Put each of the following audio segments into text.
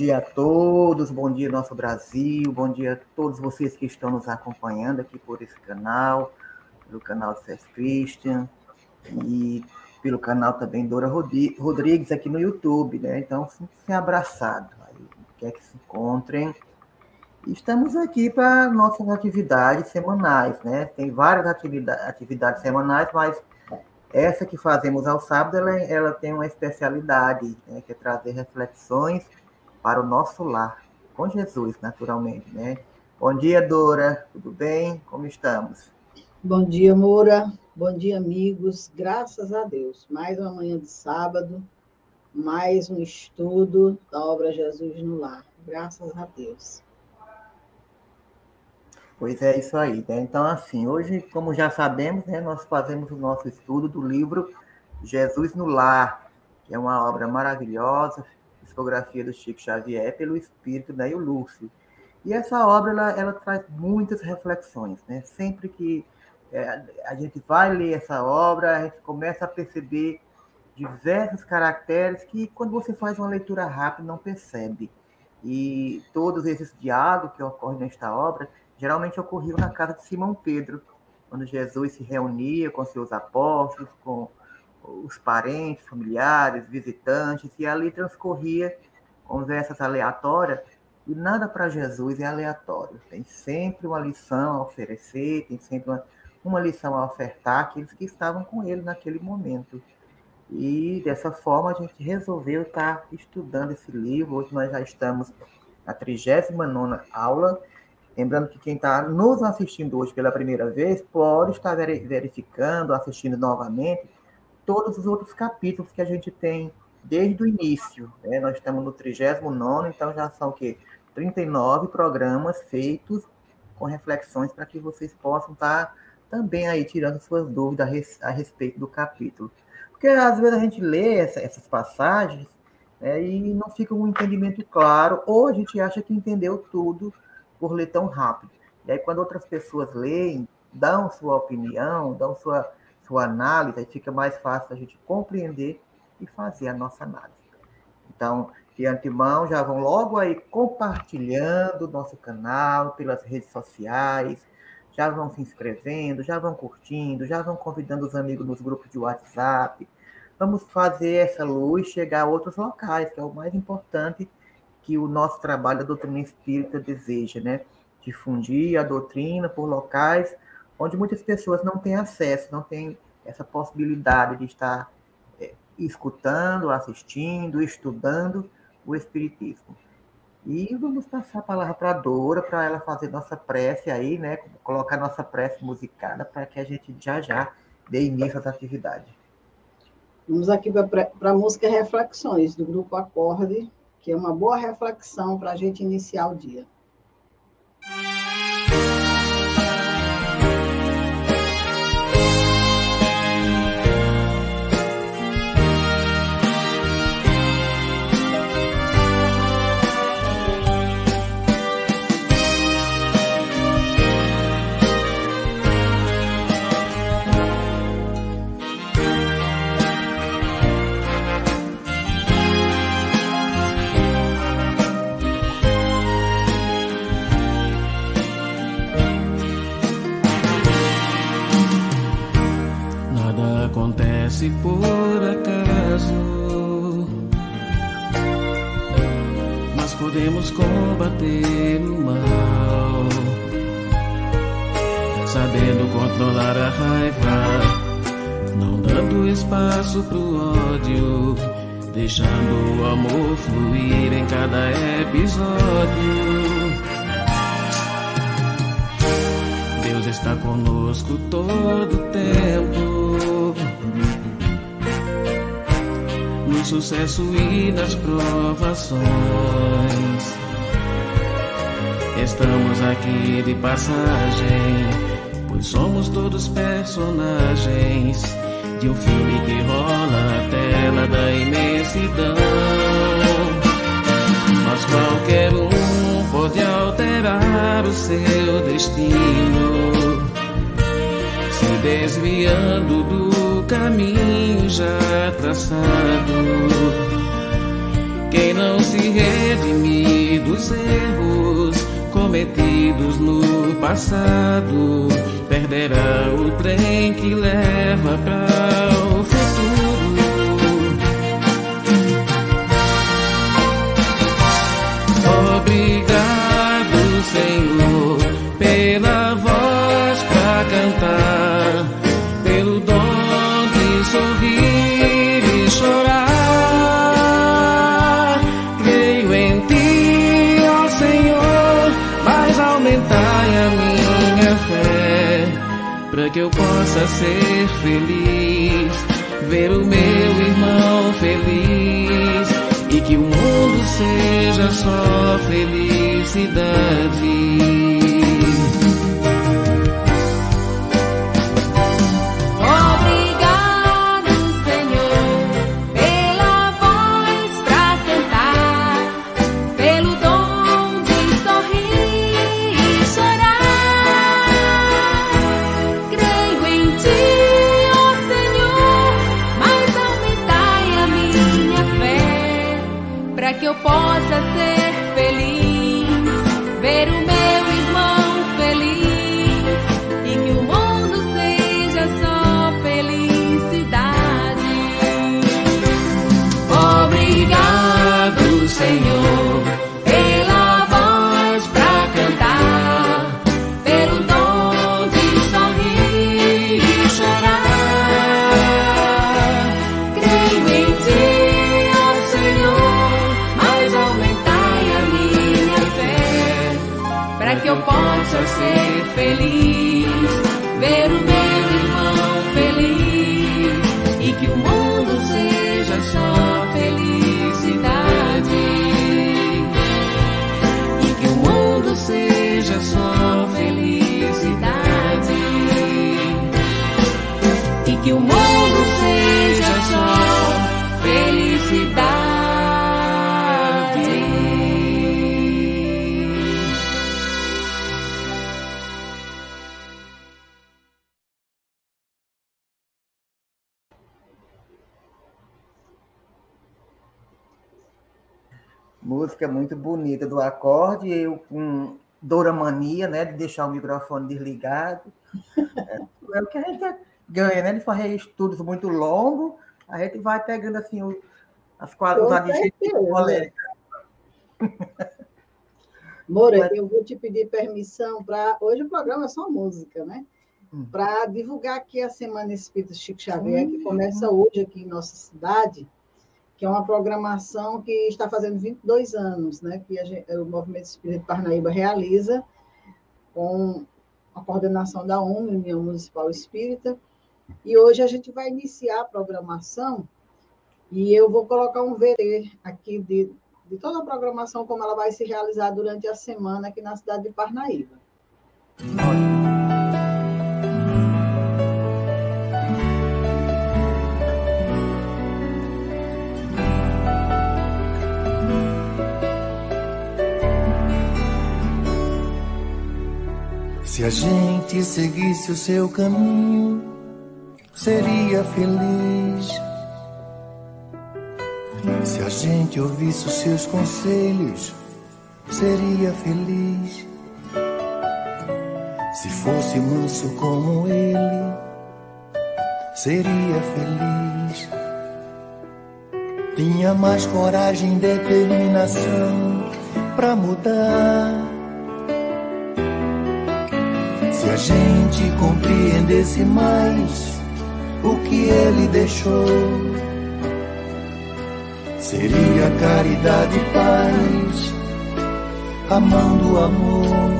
Dia a todos, bom dia nosso Brasil, bom dia a todos vocês que estão nos acompanhando aqui por esse canal, pelo canal do Cés Christian e pelo canal também Dora Rodrigues aqui no YouTube, né? Então, se abraçado, aí, quer que se encontrem. Estamos aqui para nossas atividades semanais, né? Tem várias atividades, atividades semanais, mas essa que fazemos ao sábado, ela, ela tem uma especialidade, né? que é trazer reflexões para o nosso lar, com Jesus, naturalmente, né? Bom dia, Dora, tudo bem? Como estamos? Bom dia, Moura. Bom dia, amigos. Graças a Deus. Mais uma manhã de sábado, mais um estudo da obra Jesus no Lar. Graças a Deus. Pois é isso aí, né? Então, assim, hoje, como já sabemos, né, nós fazemos o nosso estudo do livro Jesus no Lar, que é uma obra maravilhosa, discografia do Chico Xavier pelo Espírito da né, Lúcio. E essa obra ela, ela, traz muitas reflexões, né? Sempre que é, a gente vai ler essa obra, a gente começa a perceber diversos caracteres que, quando você faz uma leitura rápida, não percebe. E todos esses diálogos que ocorrem nesta obra geralmente ocorriam na casa de Simão Pedro, quando Jesus se reunia com seus apóstolos, com os parentes, familiares, visitantes, e ali transcorria conversas aleatórias, e nada para Jesus é aleatório. Tem sempre uma lição a oferecer, tem sempre uma, uma lição a ofertar àqueles que estavam com ele naquele momento. E dessa forma a gente resolveu estar estudando esse livro. Hoje nós já estamos na 39 aula. Lembrando que quem está nos assistindo hoje pela primeira vez pode estar verificando, assistindo novamente todos os outros capítulos que a gente tem desde o início. Né? Nós estamos no 39, então já são o quê? 39 programas feitos com reflexões para que vocês possam estar tá também aí tirando suas dúvidas a, respeito do capítulo. Porque às vezes a gente lê essa, essas passagens né, e não fica um entendimento claro, ou a gente acha que entendeu tudo por ler tão rápido. E aí, quando outras pessoas leem, dão sua opinião, dão sua sua análise, aí fica mais fácil a gente compreender e fazer a nossa análise. Então, de antemão, já vão logo aí compartilhando o nosso canal pelas redes sociais, já vão se inscrevendo, já vão curtindo, já vão convidando os amigos nos grupos de WhatsApp. Vamos fazer essa luz chegar a outros locais, que é o mais importante que o nosso trabalho da doutrina espírita deseja, né? Difundir a doutrina por locais onde muitas pessoas não têm acesso, não têm essa possibilidade de estar é, escutando, assistindo, estudando o Espiritismo. E vamos passar a palavra para a Dora, para ela fazer nossa prece aí, né? Colocar nossa prece musicada para que a gente já já dê início às atividades. Vamos aqui para a música Reflexões, do Grupo Acorde, que é uma boa reflexão para a gente iniciar o dia. Se por acaso. Mas podemos combater o mal, sabendo controlar a raiva, não dando espaço pro ódio, deixando o amor fluir em cada episódio. Deus está conosco todo o tempo no sucesso e nas provações. Estamos aqui de passagem, pois somos todos personagens de um filme que rola na tela da imensidão. Mas qualquer um pode alterar o seu destino, se desviando do caminho já traçado. Quem não se redimir dos erros cometidos no passado perderá o trem que leva para ser feliz, ver o meu irmão feliz e que o mundo seja só felicidade. Música muito bonita do acorde, eu com Doramania, né? De deixar o microfone desligado. É, é o que a gente ganha, né? De fazer estudos muito longos, a gente vai pegando assim o- as quadras, os adjetivos. Moura, Mas- eu vou te pedir permissão para. Hoje o programa é só música, né? Hum. Para divulgar aqui a Semana Espírita Chico Xavier, que começa hoje aqui em nossa cidade, que é uma programação que está fazendo 22 anos, né? Que gente- o Movimento Espírita Parnaíba realiza com a coordenação da UNE, União Municipal Espírita. E hoje a gente vai iniciar a programação e eu vou colocar um VT aqui de, de toda a programação, como ela vai se realizar durante a semana aqui na cidade de Parnaíba. Se a gente seguisse o seu caminho, seria feliz. Se a gente ouvisse os seus conselhos, seria feliz. Se fosse manso como ele, seria feliz. Tinha mais coragem e determinação pra mudar. Se a gente compreendesse mais o que ele deixou, seria caridade e paz, amando o amor.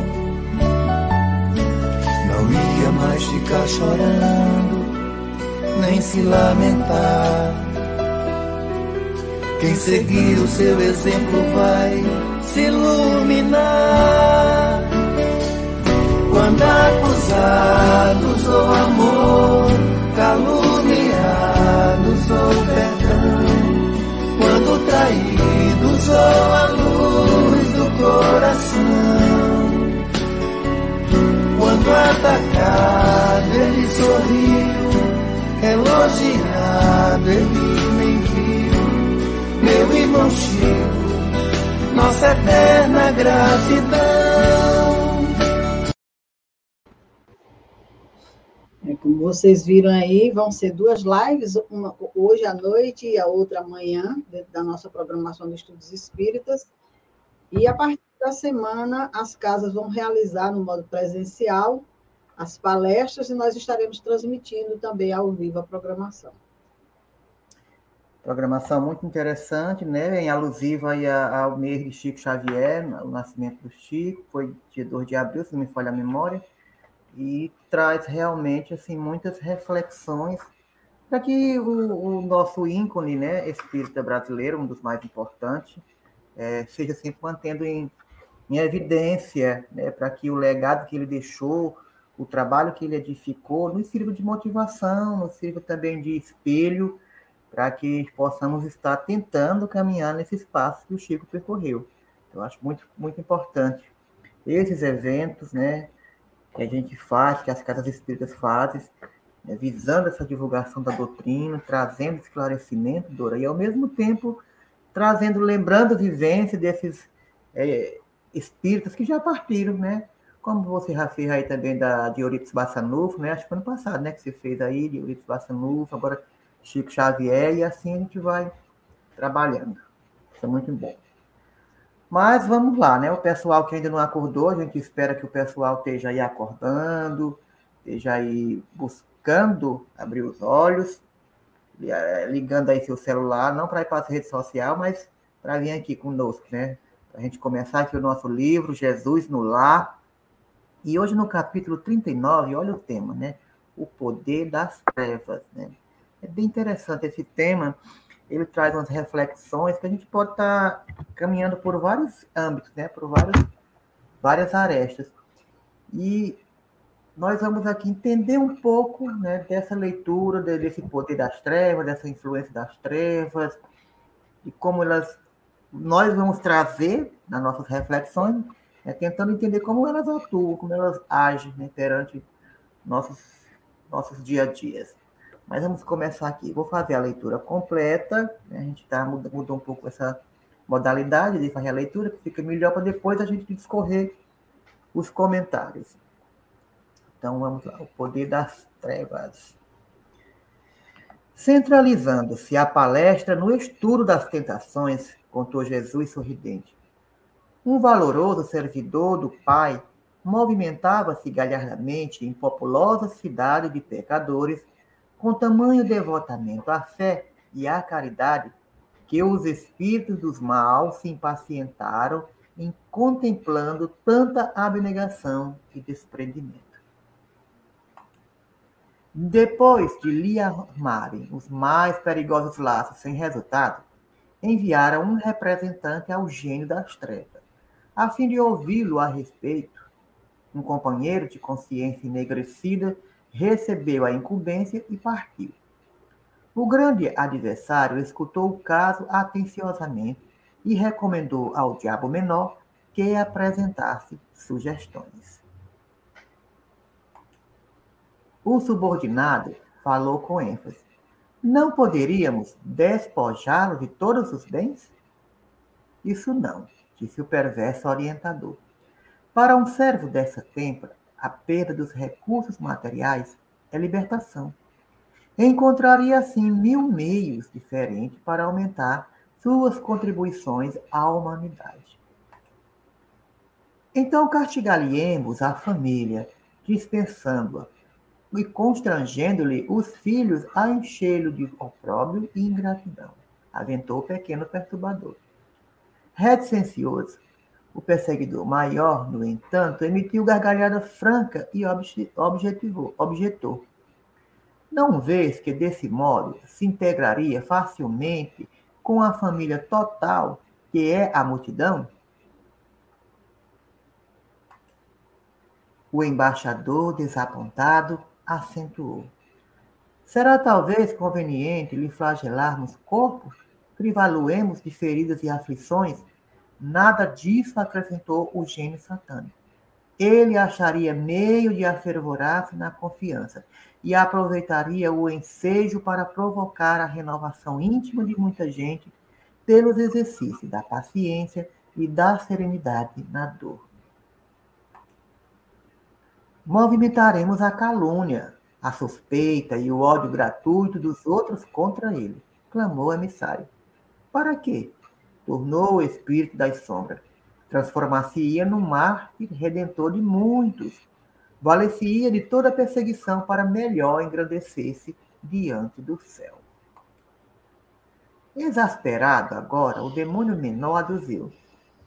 Não ia mais ficar chorando, nem se lamentar. Quem seguir o seu exemplo vai se iluminar. Quando acusados ou amor, caluniados ou perdão, quando traídos ou a luz do coração, quando atacado ele sorriu, elogiado ele nem viu, meu irmão Chico, nossa eterna gratidão. Como vocês viram aí, vão ser duas lives, uma hoje à noite e a outra amanhã, dentro da nossa programação de estudos espíritas. E a partir da semana, as casas vão realizar no modo presencial as palestras e nós estaremos transmitindo também ao vivo a programação. Programação muito interessante, né? Em alusiva ao mês de Chico Xavier, o nascimento do Chico, foi dia 2 de abril, se não me falha a memória e traz realmente assim muitas reflexões para que o, o, nosso ícone, né, espírita brasileiro, um dos mais importantes, é, seja sempre mantendo em, em evidência, né, para que o legado que ele deixou, o trabalho que ele edificou, nos sirva de motivação, nos sirva também de espelho, para que possamos estar tentando caminhar nesse espaço que o Chico percorreu. Eu acho muito, muito importante. Esses eventos, né, que a gente faz, que as casas espíritas fazem, né, visando essa divulgação da doutrina, trazendo esclarecimento, Dora, e ao mesmo tempo trazendo, lembrando vivência desses é, espíritas que já partiram, né? Como você já aí também da, de Euripides Bassanufo, né? Acho que ano passado, né? Que você fez aí de Euripides Bassanufo, agora Chico Xavier, e assim a gente vai trabalhando. Isso é muito bom. Mas vamos lá, né? O pessoal que ainda não acordou, a gente espera que o pessoal esteja aí acordando, esteja aí buscando abrir os olhos, eh, ligando aí seu celular, não para ir para a rede social, mas para vir aqui conosco, né? Para a gente começar aqui o nosso livro, Jesus no Lar. E hoje no capítulo 39, olha o tema, né? O poder das trevas, né? É bem interessante esse tema, ele traz umas reflexões que a gente pode estar tá caminhando por vários âmbitos, né? por várias, várias arestas. E nós vamos aqui entender um pouco né, dessa leitura, desse poder das trevas, dessa influência das trevas, e como elas nós vamos trazer nas nossas reflexões, né, tentando entender como elas atuam, como elas agem né, perante nossos, nossos dia a dias. Mas vamos começar aqui. Vou fazer a leitura completa. Né? A gente tá, mudou, um pouco essa modalidade de fazer a leitura, que fica melhor para depois a gente discorrer os comentários. Então vamos lá. O poder das trevas. Centralizando-se a palestra no estudo das tentações, contou Jesus sorridente. Um valoroso servidor do Pai movimentava-se galhardamente em populosa cidade de pecadores com tamanho devotamento à fé e à caridade, que os espíritos dos maus se impacientaram em contemplando tanta abnegação e desprendimento. Depois de lhe armarem os mais perigosos laços sem resultado, enviaram um representante ao gênio das trevas, a fim de ouvi-lo a respeito. Um companheiro de consciência enegrecida recebeu a incumbência e partiu. O grande adversário escutou o caso atenciosamente e recomendou ao diabo menor que apresentasse sugestões. O subordinado falou com ênfase. Não poderíamos despojá-lo de todos os bens? Isso não, disse o perverso orientador. Para um servo dessa tempra, a perda dos recursos materiais é libertação. Encontraria, assim, mil meios diferentes para aumentar suas contribuições à humanidade. Então castigaríamos a família, dispensando-a e constrangendo-lhe os filhos a enchê-lo de opróbrio e ingratidão, aventou o pequeno perturbador. Reticêncioso, o perseguidor maior, no entanto, emitiu gargalhada franca e objetivou, objetou. Não vês que, desse modo, se integraria facilmente com a família total, que é a multidão? O embaixador, desapontado, acentuou. Será talvez conveniente lhe flagelarmos corpo, privá-lo-emos de feridas e aflições Nada disso acrescentou o gênio satânico. Ele acharia meio de afervorar-se na confiança e aproveitaria o ensejo para provocar a renovação íntima de muita gente, pelos exercícios da paciência e da serenidade na dor. Movimentaremos a calúnia, a suspeita e o ódio gratuito dos outros contra ele, clamou o emissário. Para quê? Tornou o espírito das sombras. Transformar-se-ia no mártir redentor de muitos. Valer-se-ia de toda perseguição para melhor engrandecer-se diante do céu. Exasperado agora, o demônio menor aduziu.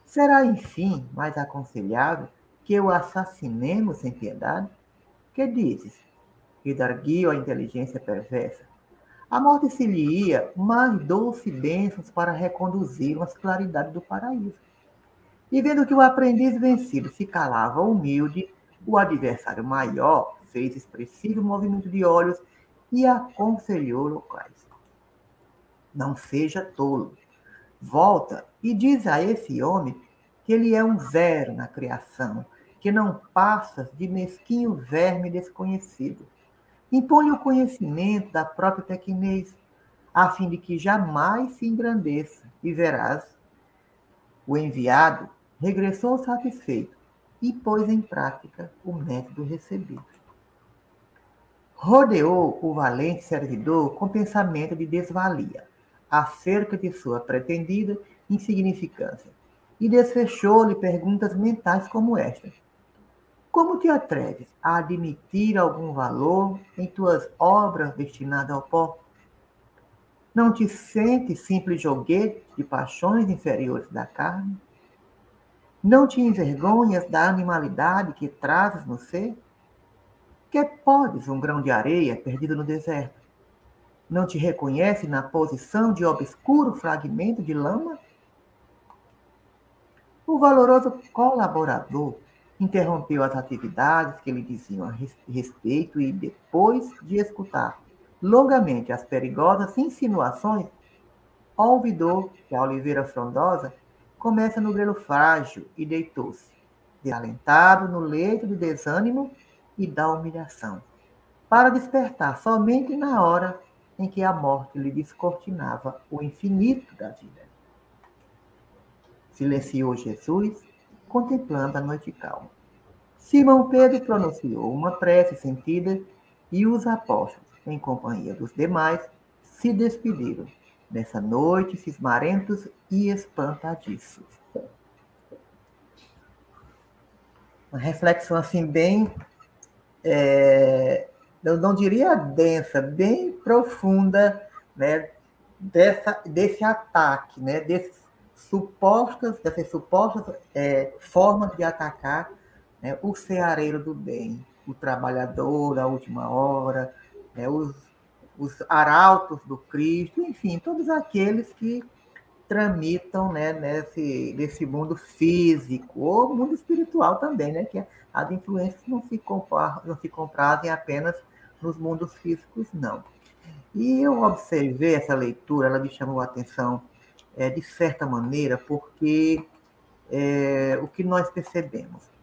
Será, enfim, mais aconselhável que o assassinemos sem piedade? Que dizes? Redarguiu a inteligência perversa. A morte se lhe ia mais doce bênçãos para reconduzir às claridades do paraíso. E vendo que o aprendiz vencido se calava humilde, o adversário maior fez expressivo movimento de olhos e aconselhou locais. Não seja tolo. Volta e diz a esse homem que ele é um zero na criação, que não passa de mesquinho verme desconhecido. Impõe o conhecimento da própria pequenez, a fim de que jamais se engrandeça, e verás. O enviado regressou satisfeito e pôs em prática o método recebido. Rodeou o valente servidor com pensamento de desvalia acerca de sua pretendida insignificância e desfechou-lhe perguntas mentais como esta: Como te atreves a admitir algum valor em tuas obras destinadas ao pó? Não te sentes simples joguete de paixões inferiores da carne? Não te envergonhas da animalidade que trazes no ser? Que podes um grão de areia perdido no deserto? Não te reconhece na posição de obscuro fragmento de lama? O valoroso colaborador interrompeu as atividades que lhe diziam a respeito e, depois de escutar longamente as perigosas insinuações, olvidou que a oliveira frondosa começa no grelo frágil e deitou-se, desalentado no leito do desânimo e da humilhação, para despertar somente na hora em que a morte lhe descortinava o infinito da vida. Silenciou Jesus, contemplando a noite calma. Simão Pedro pronunciou uma prece sentida e os apóstolos, em companhia dos demais, se despediram nessa noite cismarentos e espantadiços. Uma reflexão assim bem, é, eu não diria densa, bem profunda, né, dessa, desse ataque, né, desses supostas, dessas supostas é, formas de atacar né, o ceareiro do bem, o trabalhador da última hora, né, os os arautos do Cristo, enfim, todos aqueles que tramitam né, nesse, nesse mundo físico, ou mundo espiritual também, né, que as influências não se, compar, não se comprazem apenas nos mundos físicos, não. E eu observei essa leitura, ela me chamou a atenção é, de certa maneira, porque é, o que nós percebemos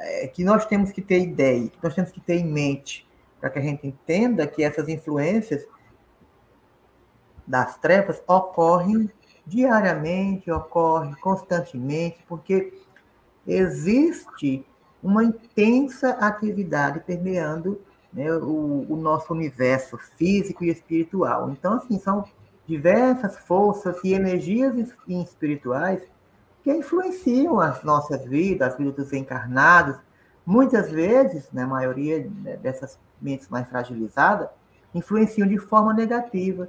é que nós temos que ter ideia, nós temos que ter em mente para que a gente entenda que essas influências das trevas ocorrem diariamente, ocorrem constantemente, porque existe uma intensa atividade permeando né, o, o, nosso universo físico e espiritual. Então, assim, são diversas forças e energias espirituais que influenciam as nossas vidas, as vidas dos encarnados. Muitas vezes, na maioria dessas mentes mais fragilizadas, influenciam de forma negativa,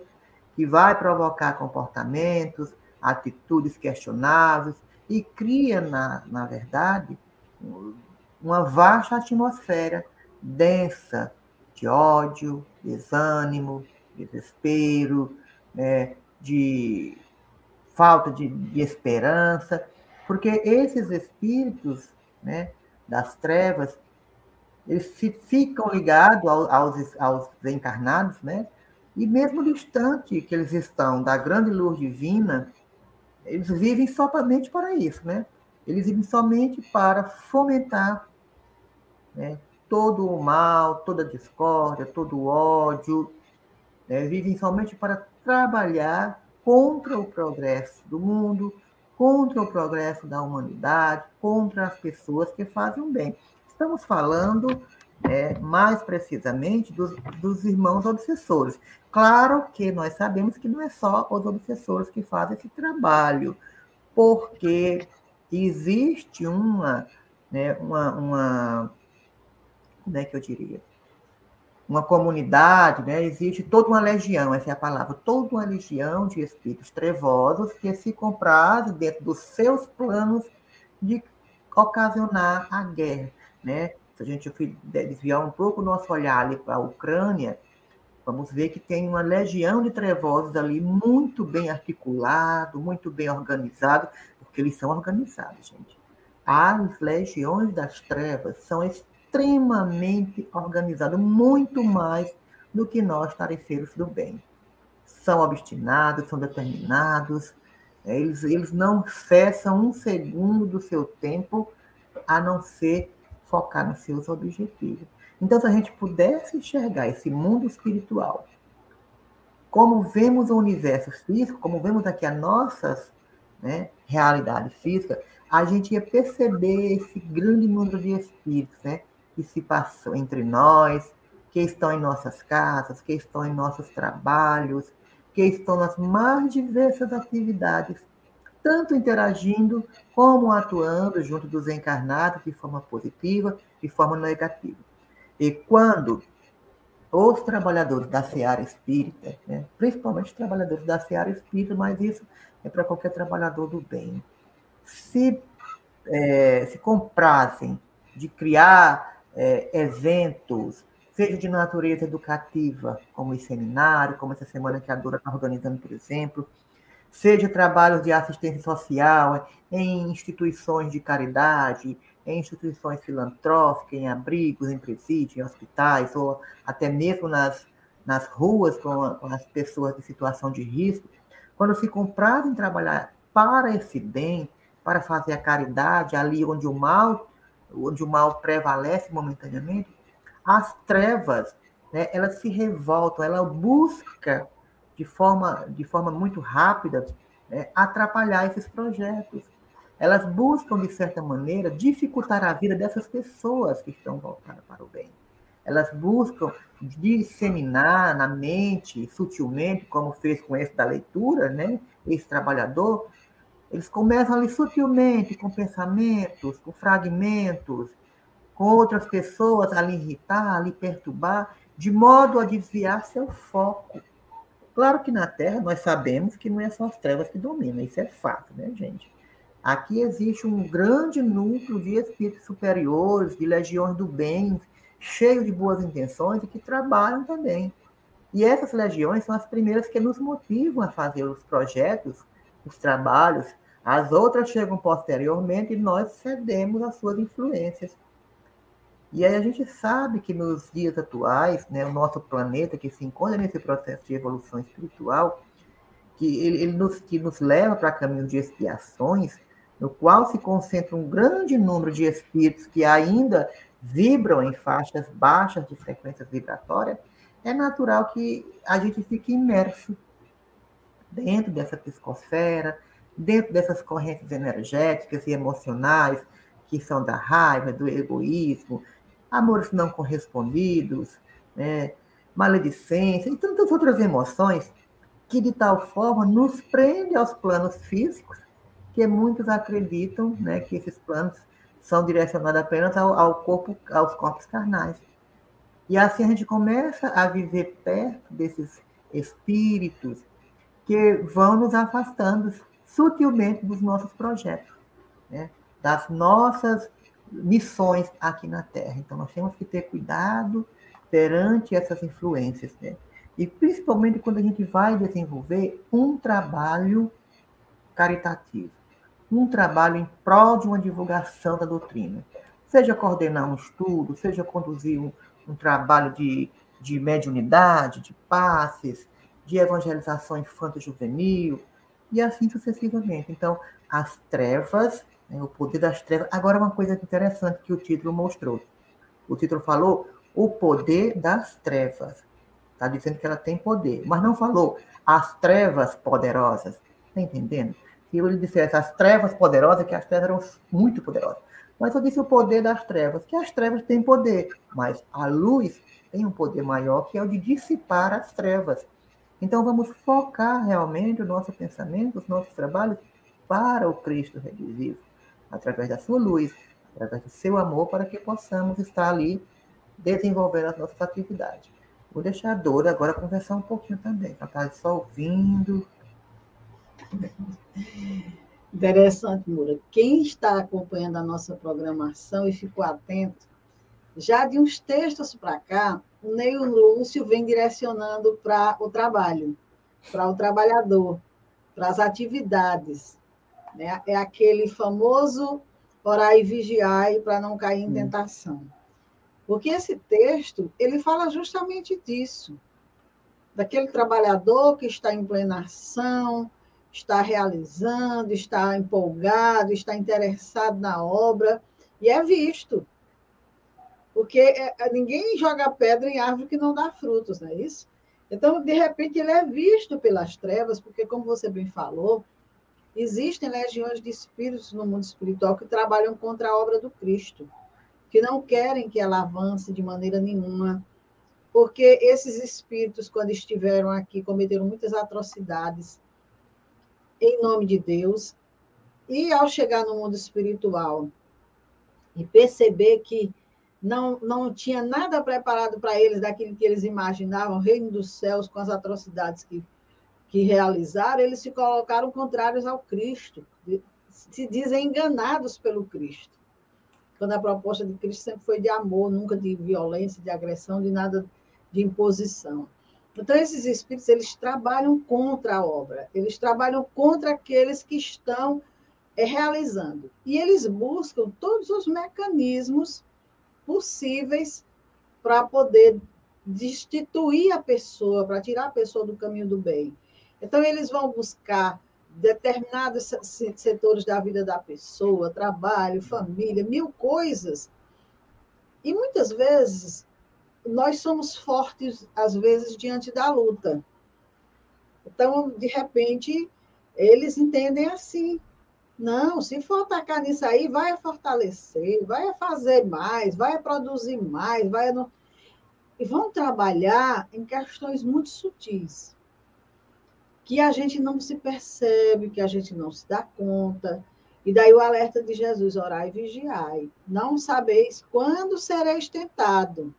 que vai provocar comportamentos, atitudes questionáveis e cria, na, na verdade, uma vasta atmosfera densa de ódio, desânimo, desespero, né, de falta de, de, esperança, porque esses espíritos né, das trevas eles ficam ligados aos, aos encarnados, né? E mesmo distante que eles estão da grande luz divina, eles vivem somente para isso, né? Eles vivem somente para fomentar né, todo o mal, toda a discórdia, todo o ódio. Né? Vivem somente para trabalhar contra o progresso do mundo, contra o progresso da humanidade, contra as pessoas que fazem o bem. Estamos falando é, mais precisamente dos, dos irmãos obsessores. Claro que nós sabemos que não é só os obsessores que fazem esse trabalho, porque existe uma, né, uma, uma como é que eu diria? Uma comunidade, né? existe toda uma legião, essa é a palavra, toda uma legião de espíritos trevosos que se comprazem dentro dos seus planos de ocasionar a guerra. Né? Se a gente desviar um pouco o nosso olhar ali para a Ucrânia, vamos ver que tem uma legião de trevosos ali muito bem articulado, muito bem organizado, porque eles são organizados, gente. As legiões das trevas são extremamente organizado, muito mais do que nós, tarefeiros do bem. São obstinados, são determinados, é, eles, eles não cessam um segundo do seu tempo a não ser focar nos seus objetivos. Então, se a gente pudesse enxergar esse mundo espiritual, como vemos o universo físico, como vemos aqui a nossa né, realidade física, a gente ia perceber esse grande número de espíritos, né? Que se passou entre nós, que estão em nossas casas, que estão em nossos trabalhos, que estão nas mais diversas atividades, tanto interagindo como atuando junto dos encarnados de forma positiva, de forma negativa. E quando os trabalhadores da seara espírita, né, principalmente os trabalhadores da seara espírita, mas isso é para qualquer trabalhador do bem, se, é, se comprazem de criar é, eventos, seja de natureza educativa, como esse seminário, como essa semana que a Dora está organizando, por exemplo, seja trabalhos de assistência social em instituições de caridade, em instituições filantróficas, em abrigos, em presídios, em hospitais, ou até mesmo nas, nas ruas com, com as pessoas de situação de risco, quando se comprazem trabalhar para esse bem, para fazer a caridade ali onde o mal onde o mal prevalece momentaneamente, as trevas, né, elas se revoltam, ela busca de forma, de forma muito rápida né, atrapalhar esses projetos. Elas buscam, de certa maneira, dificultar a vida dessas pessoas que estão voltadas para o bem. Elas buscam disseminar na mente, sutilmente, como fez com esse da leitura, né, esse trabalhador, eles começam ali sutilmente, com pensamentos, com fragmentos, com outras pessoas a lhe irritar, a lhe perturbar, de modo a desviar seu foco. Claro que na Terra nós sabemos que não é só as trevas que dominam, isso é fato, né, gente? Aqui existe um grande núcleo de espíritos superiores, de legiões do bem, cheio de boas intenções e que trabalham também. E essas legiões são as primeiras que nos motivam a fazer os projetos, os trabalhos, as outras chegam posteriormente e nós cedemos às suas influências. E aí a gente sabe que nos dias atuais, né, o nosso planeta que se encontra nesse processo de evolução espiritual, que ele, ele nos, que nos leva para caminhos de expiações, no qual se concentra um grande número de espíritos que ainda vibram em faixas baixas de frequência vibratória, é natural que a gente fique imerso dentro dessa psicosfera, dentro dessas correntes energéticas e emocionais, que são da raiva, do egoísmo, amores não correspondidos, né, maledicência e tantas outras emoções que de tal forma nos prende aos planos físicos que muitos acreditam né, que esses planos são direcionados apenas ao, ao corpo, aos corpos carnais. E assim a gente começa a viver perto desses espíritos que vão nos afastando sutilmente dos nossos projetos, né? das nossas missões aqui na Terra. Então, nós temos que ter cuidado perante essas influências, né? E principalmente quando a gente vai desenvolver um trabalho caritativo, um trabalho em prol de uma divulgação da doutrina. Seja coordenar um estudo, seja conduzir um, um trabalho de, de mediunidade, de passes, de evangelização infanto-juvenil, e assim sucessivamente. Então, as trevas, né, o poder das trevas. Agora, uma coisa interessante que o título mostrou. O título falou o poder das trevas. Está dizendo que ela tem poder, mas não falou as trevas poderosas. Está entendendo? Se ele dissesse as trevas poderosas, que as trevas eram muito poderosas. Mas eu disse o poder das trevas, que as trevas têm poder, mas a luz tem um poder maior, que é o de dissipar as trevas. Então vamos focar realmente o nosso pensamento, os nossos trabalhos para o Cristo redimido, através da sua luz, através do seu amor, para que possamos estar ali desenvolvendo as nossas atividades. Vou deixar a Dora agora conversar um pouquinho também. Ela está só ouvindo. Interessante, Moura. Quem está acompanhando a nossa programação e ficou atento, já de uns textos para cá, o Neil Lúcio vem direcionando para o trabalho, para o trabalhador, para as atividades. Né? É aquele famoso orar e vigiar para não cair em hum. tentação. Porque esse texto, ele fala justamente disso, daquele trabalhador que está em plena ação, está realizando, está empolgado, está interessado na obra, e é visto. Porque é, é, ninguém joga pedra em árvore que não dá frutos, não é isso? Então, de repente, ele é visto pelas trevas, porque, como você bem falou, existem legiões de espíritos no mundo espiritual que trabalham contra a obra do Cristo, que não querem que ela avance de maneira nenhuma, porque esses espíritos, quando estiveram aqui, cometeram muitas atrocidades em nome de Deus, e ao chegar no mundo espiritual e perceber que não, não tinha nada preparado para eles daquilo que eles imaginavam, reino dos céus, com as atrocidades que, que realizaram, eles se colocaram contrários ao Cristo, se dizem enganados pelo Cristo. Quando a proposta de Cristo sempre foi de amor, nunca de violência, de agressão, de nada de imposição. Então, esses espíritos, eles trabalham contra a obra, eles trabalham contra aqueles que estão é, realizando. E eles buscam todos os mecanismos possíveis para poder destituir a pessoa, para tirar a pessoa do caminho do bem. Então, eles vão buscar determinados setores da vida da pessoa, trabalho, família, mil coisas. E muitas vezes nós somos fortes, às vezes, diante da luta. Então, de repente, eles entendem assim: não, se for atacar nisso aí, vai fortalecer, vai fazer mais, vai produzir mais, vai. No... E vão trabalhar em questões muito sutis, que a gente não se percebe, que a gente não se dá conta. E daí o alerta de Jesus: orai e vigiai. Não sabeis quando sereis tentado.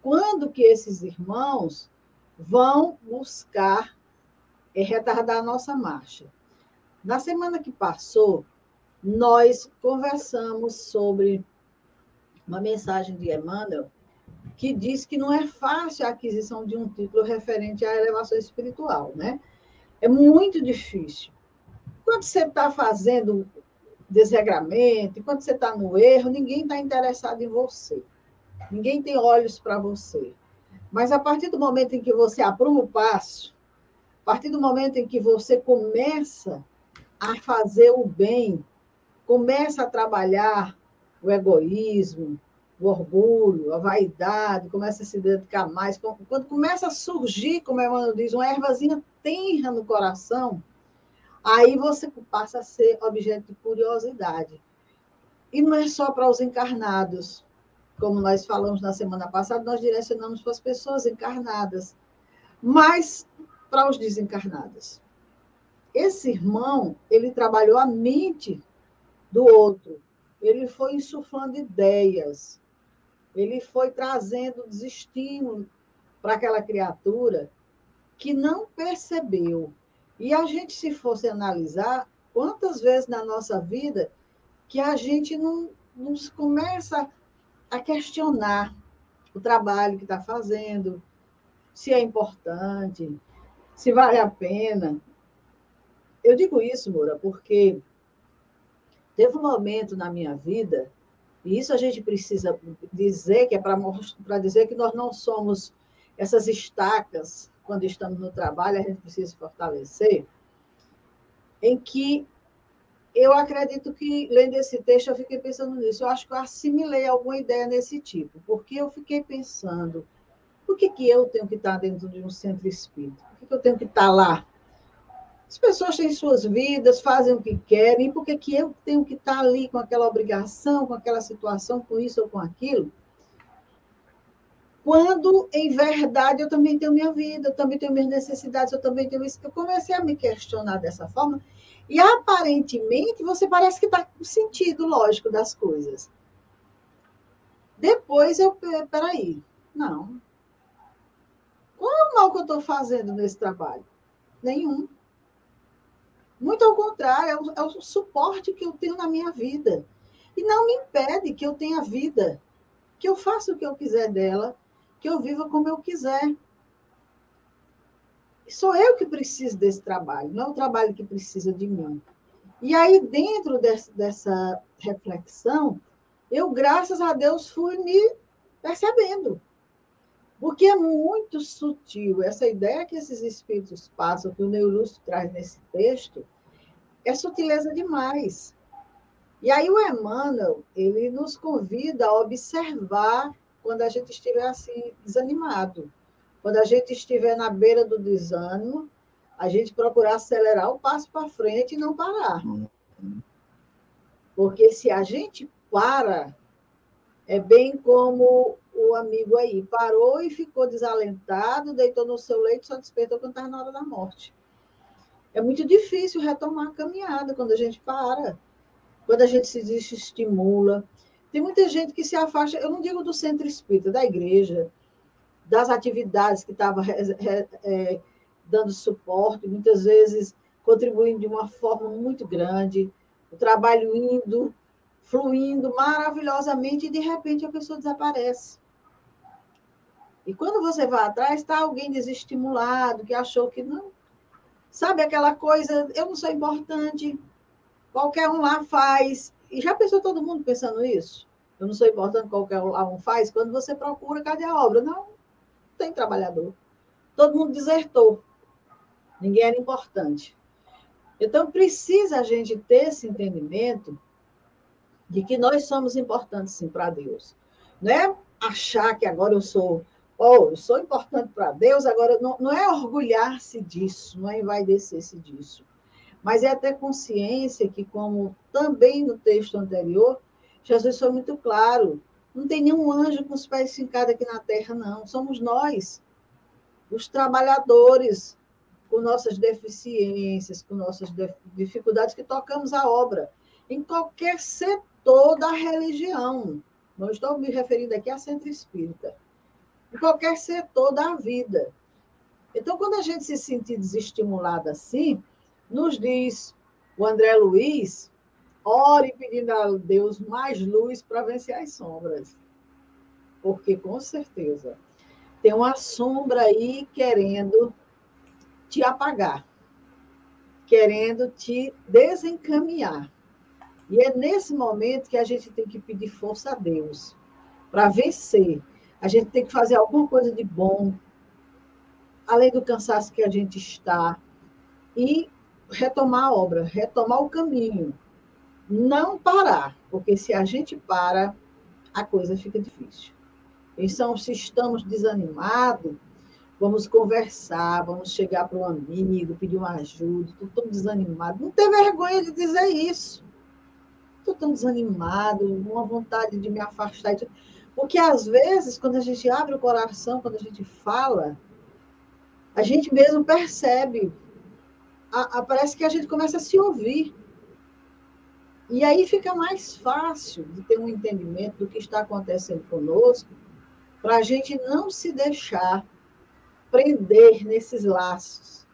Quando que esses irmãos vão buscar retardar a nossa marcha? Na semana que passou, nós conversamos sobre uma mensagem de Emmanuel que diz que não é fácil a aquisição de um título referente à elevação espiritual, né? É muito difícil. Quando você está fazendo desregramento, quando você está no erro, ninguém está interessado em você. Ninguém tem olhos para você. Mas a partir do momento em que você apruma o passo, a partir do momento em que você começa a fazer o bem, começa a trabalhar o egoísmo, o orgulho, a vaidade, começa a se dedicar mais. Quando começa a surgir, como Emmanuel diz, uma ervazinha tenra no coração, aí você passa a ser objeto de curiosidade. E não é só para os encarnados. Como nós falamos na semana passada, nós direcionamos para as pessoas encarnadas, mas para os desencarnados. Esse irmão, ele trabalhou a mente do outro. Ele foi insuflando ideias. Ele foi trazendo desestímulo para aquela criatura que não percebeu. E a gente, se fosse analisar, quantas vezes na nossa vida que a gente não, não começa a questionar o trabalho que está fazendo, se é importante, se vale a pena. Eu digo isso, Moura, porque teve um momento na minha vida, e isso a gente precisa dizer, que é para dizer que nós não somos essas estacas quando estamos no trabalho, a gente precisa se fortalecer, em que eu acredito que, lendo esse texto, eu fiquei pensando nisso. Eu acho que eu assimilei alguma ideia nesse tipo, porque eu fiquei pensando, por que, que eu tenho que estar dentro de um centro espírita? Por que, que eu tenho que estar lá? As pessoas têm suas vidas, fazem o que querem, por que, que eu tenho que estar ali com aquela obrigação, com aquela situação, com isso ou com aquilo? Quando, em verdade, eu também tenho minha vida, eu também tenho minhas necessidades, eu também tenho isso. Eu comecei a me questionar dessa forma, e aparentemente você parece que está com sentido lógico das coisas. Depois eu, peraí, não. Qual é o mal que eu estou fazendo nesse trabalho? Nenhum. Muito ao contrário, é o, é o suporte que eu tenho na minha vida. E não me impede que eu tenha vida, que eu faça o que eu quiser dela, que eu viva como eu quiser. Sou eu que preciso desse trabalho, não é o trabalho que precisa de mim. E aí, dentro desse, dessa reflexão, eu, graças a Deus, fui me percebendo. Porque é muito sutil essa ideia que esses espíritos passam, que o Neolúcio traz nesse texto, é sutileza demais. E aí o Emmanuel, ele nos convida a observar quando a gente estiver assim, desanimado. Quando a gente estiver na beira do desânimo, a gente procurar acelerar o passo para frente e não parar. Porque se a gente para, é bem como o amigo aí, parou e ficou desalentado, deitou no seu leito, só despertou quando estava na hora da morte. É muito difícil retomar a caminhada quando a gente para, quando a gente se desestimula. Tem muita gente que se afasta, eu não digo do centro espírita, da igreja, das atividades que estava é, dando suporte, muitas vezes contribuindo de uma forma muito grande, o trabalho indo, fluindo maravilhosamente, e de repente a pessoa desaparece. E quando você vai atrás, está alguém desestimulado, que achou que não. Sabe aquela coisa, eu não sou importante, qualquer um lá faz. E já pensou todo mundo pensando isso? Eu não sou importante, qualquer um faz. Quando você procura, cadê a obra? Não, tem trabalhador. Todo mundo desertou. Ninguém era importante. Então, precisa a gente ter esse entendimento de que nós somos importantes, sim, para Deus. Não é achar que agora eu sou oh, eu sou importante para Deus, agora não, não é orgulhar-se disso, não é envaidecer-se disso, mas é ter consciência que, como também no texto anterior, Jesus foi muito claro, não tem nenhum anjo com os pés fincados aqui na terra, não, somos nós, os trabalhadores, com nossas deficiências, com nossas dificuldades, que tocamos a obra, em qualquer setor da religião. Não estou me referindo aqui a centro espírita em qualquer setor da vida. Então, quando a gente se sentir desestimulado assim, nos diz o André Luiz, ore pedindo a Deus mais luz para vencer as sombras. Porque, com certeza, tem uma sombra aí querendo te apagar, querendo te desencaminhar. E é nesse momento que a gente tem que pedir força a Deus para vencer a gente tem que fazer alguma coisa de bom, além do cansaço que a gente está, e retomar a obra, retomar o caminho. Não parar, porque se a gente para, a coisa fica difícil. Então, se estamos desanimados, vamos conversar, vamos chegar para um amigo, pedir uma ajuda, estou tão desanimado. Não tem vergonha de dizer isso. Estou tão desanimado, uma vontade de me afastar. Porque, às vezes, quando a gente abre o coração, quando a gente fala, a gente mesmo percebe, a, a, parece que a gente começa a se ouvir. E aí fica mais fácil de ter um entendimento do que está acontecendo conosco, para a gente não se deixar prender nesses laços.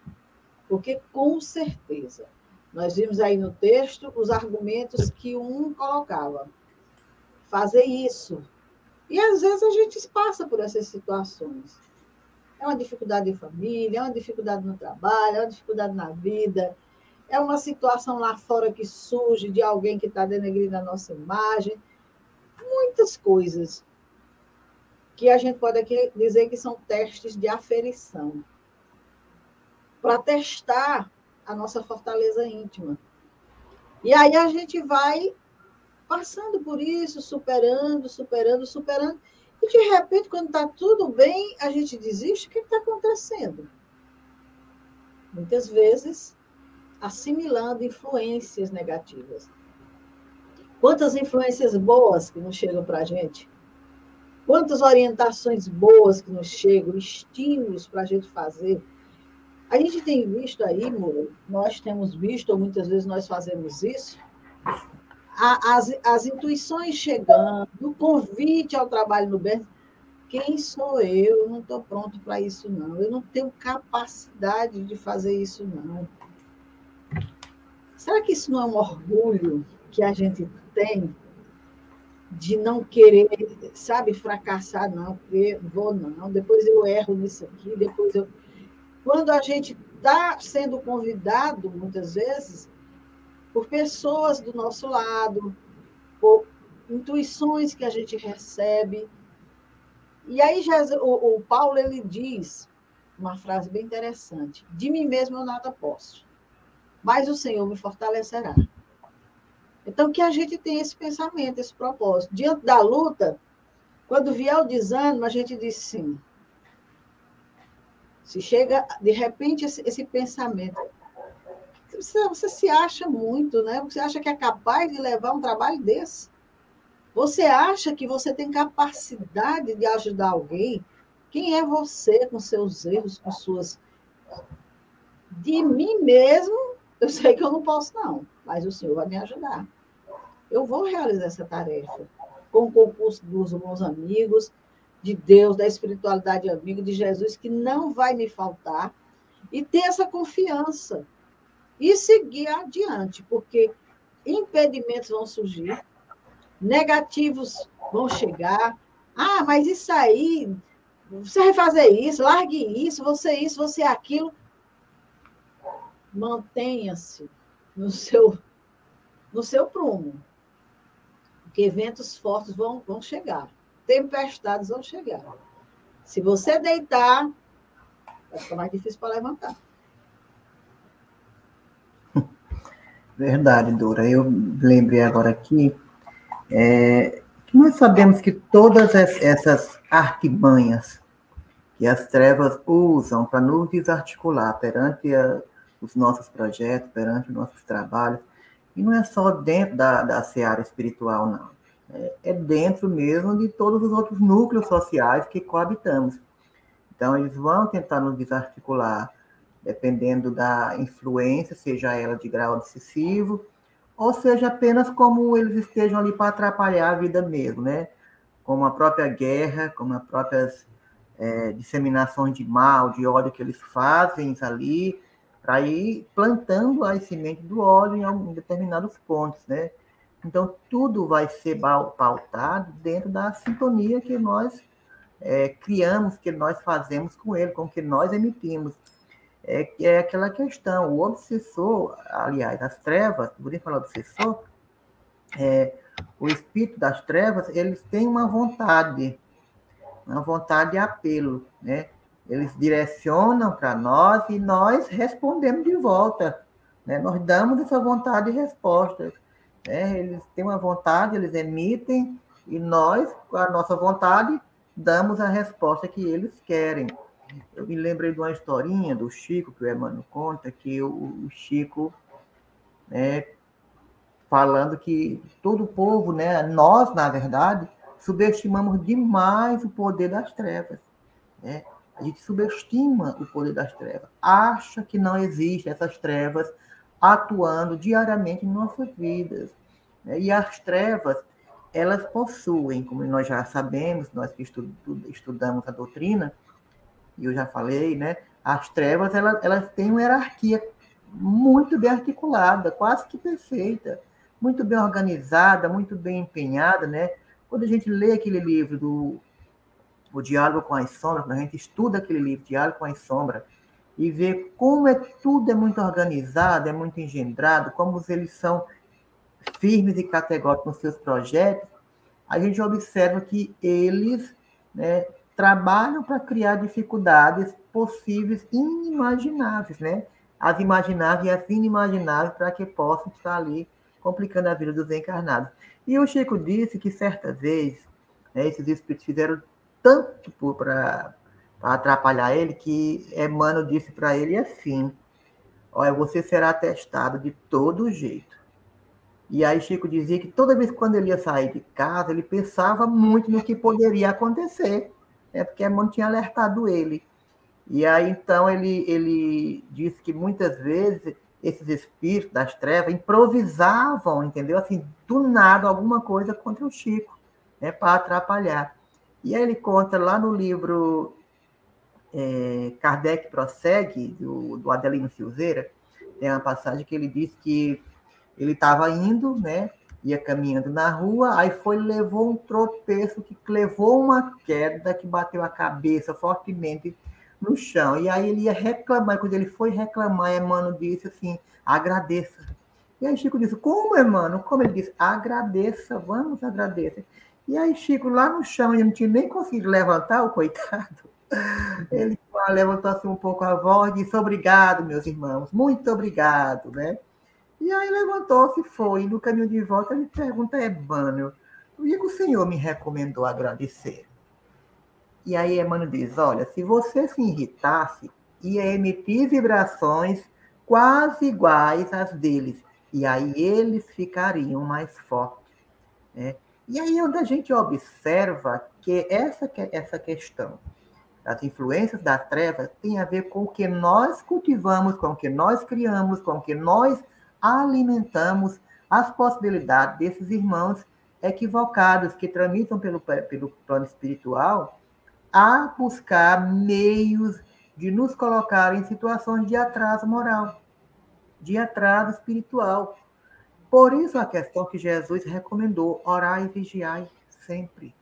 Porque, com certeza, nós vimos aí no texto os argumentos que um colocava. Fazer isso, e às vezes a gente passa por essas situações. É uma dificuldade em família, é uma dificuldade no trabalho, é uma dificuldade na vida, é uma situação lá fora que surge de alguém que está denegrindo a nossa imagem. Muitas coisas que a gente pode aqui dizer que são testes de aferição para testar a nossa fortaleza íntima. E aí a gente vai passando por isso, superando, superando, superando, E de repente, quando está tudo bem, a gente desiste. O que está acontecendo? Muitas vezes, assimilando influências negativas. Quantas influências boas que não chegam para a gente? Quantas orientações boas que nos chegam, estímulos para a gente fazer. A gente tem visto aí, Muro, nós temos visto, ou muitas vezes nós fazemos isso, as, as intuições chegando, o convite ao trabalho no bem. Quem sou eu? Eu não estou pronto para isso, não. Eu não tenho capacidade de fazer isso, não. Será que isso não é um orgulho que a gente tem de não querer, sabe, fracassar, não, porque vou não, depois eu erro nisso aqui, depois eu. Quando a gente está sendo convidado, muitas vezes, por pessoas do nosso lado, por intuições que a gente recebe. E aí o, Paulo ele diz uma frase bem interessante: de mim mesmo eu nada posso, mas o Senhor me fortalecerá. Então, que a gente tenha esse pensamento, esse propósito. Diante da luta, quando vier o desânimo, a gente diz sim. Se chega, de repente, esse, esse pensamento. Você, você, se acha muito, né? Você acha que é capaz de levar um trabalho desse? Você acha que você tem capacidade de ajudar alguém? Quem é você com seus erros, com suas. De mim mesmo, eu sei que eu não posso, não, mas o Senhor vai me ajudar eu vou realizar essa tarefa com o concurso dos bons amigos, de Deus, da espiritualidade amiga, de Jesus, que não vai me faltar, e ter essa confiança e seguir adiante, porque impedimentos vão surgir, negativos vão chegar. Ah, mas isso aí, você vai fazer isso, largue isso, você isso, você aquilo. Mantenha-se no seu, no seu prumo porque ventos fortes vão, vão chegar, tempestades vão chegar. Se você deitar, vai ficar mais difícil para levantar. Verdade, Dora. Eu lembrei agora aqui é, que nós sabemos que todas essas artimanhas que as trevas usam para nos desarticular perante a, os nossos projetos, perante os nossos trabalhos, e não é só dentro da, da seara espiritual, não. É, é dentro mesmo de todos os outros núcleos sociais que coabitamos. Então, eles vão tentar nos desarticular, dependendo da influência, seja ela de grau excessivo, ou seja apenas como eles estejam ali para atrapalhar a vida mesmo, né? Como a própria guerra, como as próprias é, disseminações de mal, de ódio que eles fazem ali, para ir plantando as sementes do ódio em, em determinados pontos, né? Então, tudo vai ser pautado dentro da sintonia que nós é, criamos, que nós fazemos com ele, com que nós emitimos. É, é aquela questão, o obsessor, aliás, as trevas, isso falar obsessor, é, o espírito das trevas, eles têm uma vontade, uma vontade de apelo, né? Eles direcionam para nós e nós respondemos de volta. Né? Nós damos essa vontade de resposta. Né? Eles têm uma vontade, eles emitem, e nós, com a nossa vontade, damos a resposta que eles querem. Eu me lembrei de uma historinha do Chico, que o Emmanuel conta, que o, Chico, né, falando que todo o povo, né, nós, na verdade, subestimamos demais o poder das trevas. Né? A gente subestima o poder das trevas, acha que não existem essas trevas atuando diariamente em nossas vidas. Né? E as trevas, elas possuem, como nós já sabemos, nós que estudamos a doutrina, eu já falei, né? As trevas, elas, elas têm uma hierarquia muito bem articulada, quase que perfeita, muito bem organizada, muito bem empenhada, né? Quando a gente lê aquele livro do o Diálogo com as Sombras, quando a gente estuda aquele livro, Diálogo com as Sombras, e vê como é tudo é muito organizado, é muito engendrado, como eles são firmes e categóricos nos seus projetos, a gente observa que eles né, trabalham para criar dificuldades possíveis inimagináveis, né? As imagináveis e as inimagináveis para que possam estar ali complicando a vida dos encarnados. E o Chico disse que certa vez né, esses espíritos fizeram tanto para atrapalhar ele que Emmanuel disse para ele assim: Olha, você será testado de todo jeito. E aí Chico dizia que toda vez que quando ele ia sair de casa, ele pensava muito no que poderia acontecer, né? porque Emmanuel tinha alertado ele. E aí então ele, ele disse que muitas vezes esses espíritos das trevas improvisavam, entendeu? Assim, do nada, alguma coisa contra o Chico, né, para atrapalhar. E aí ele conta lá no livro é, Kardec Prossegue, do, do Adelino Silveira, tem uma passagem que ele diz que ele estava indo, né, ia caminhando na rua, aí foi levou um tropeço que levou uma queda que bateu a cabeça fortemente no chão. E aí ele ia reclamar, quando ele foi reclamar, Emmanuel disse assim, agradeça. E aí Chico disse, como, Emmanuel? Como ele disse, agradeça, vamos agradecer. E aí Chico, lá no chão, ele não tinha nem conseguido levantar, o coitado. Ele levantou assim um pouco a voz e disse, obrigado, meus irmãos, muito obrigado, né? E aí levantou-se foi. E no caminho de volta ele pergunta a Emmanuel, o que o senhor me recomendou agradecer? E aí Emmanuel diz: olha, se você se irritasse, ia emitir vibrações quase iguais às deles, e aí eles ficariam mais fortes. Né? E aí é onde a gente observa que essa, essa questão das influências das trevas tem a ver com o que nós cultivamos, com o que nós criamos, com o que nós alimentamos as possibilidades desses irmãos equivocados que tramitam pelo, pelo plano espiritual a buscar meios de nos colocar em situações de atraso moral, de atraso espiritual. Por isso a questão que Jesus recomendou, orar e vigiar sempre.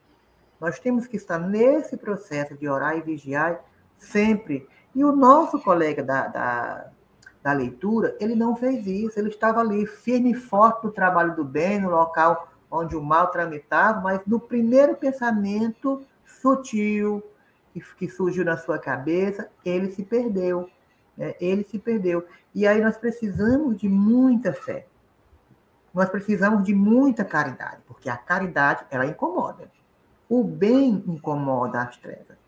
Nós temos que estar nesse processo de orar e vigiar sempre. E o nosso colega da, da, da leitura, ele não fez isso. Ele estava ali firme e forte no trabalho do bem, no local onde o mal tramitava, mas no primeiro pensamento sutil que, surgiu na sua cabeça, ele se perdeu. Né? Ele se perdeu. E aí nós precisamos de muita fé. Nós precisamos de muita caridade, porque a caridade, ela incomoda. O bem incomoda as trevas.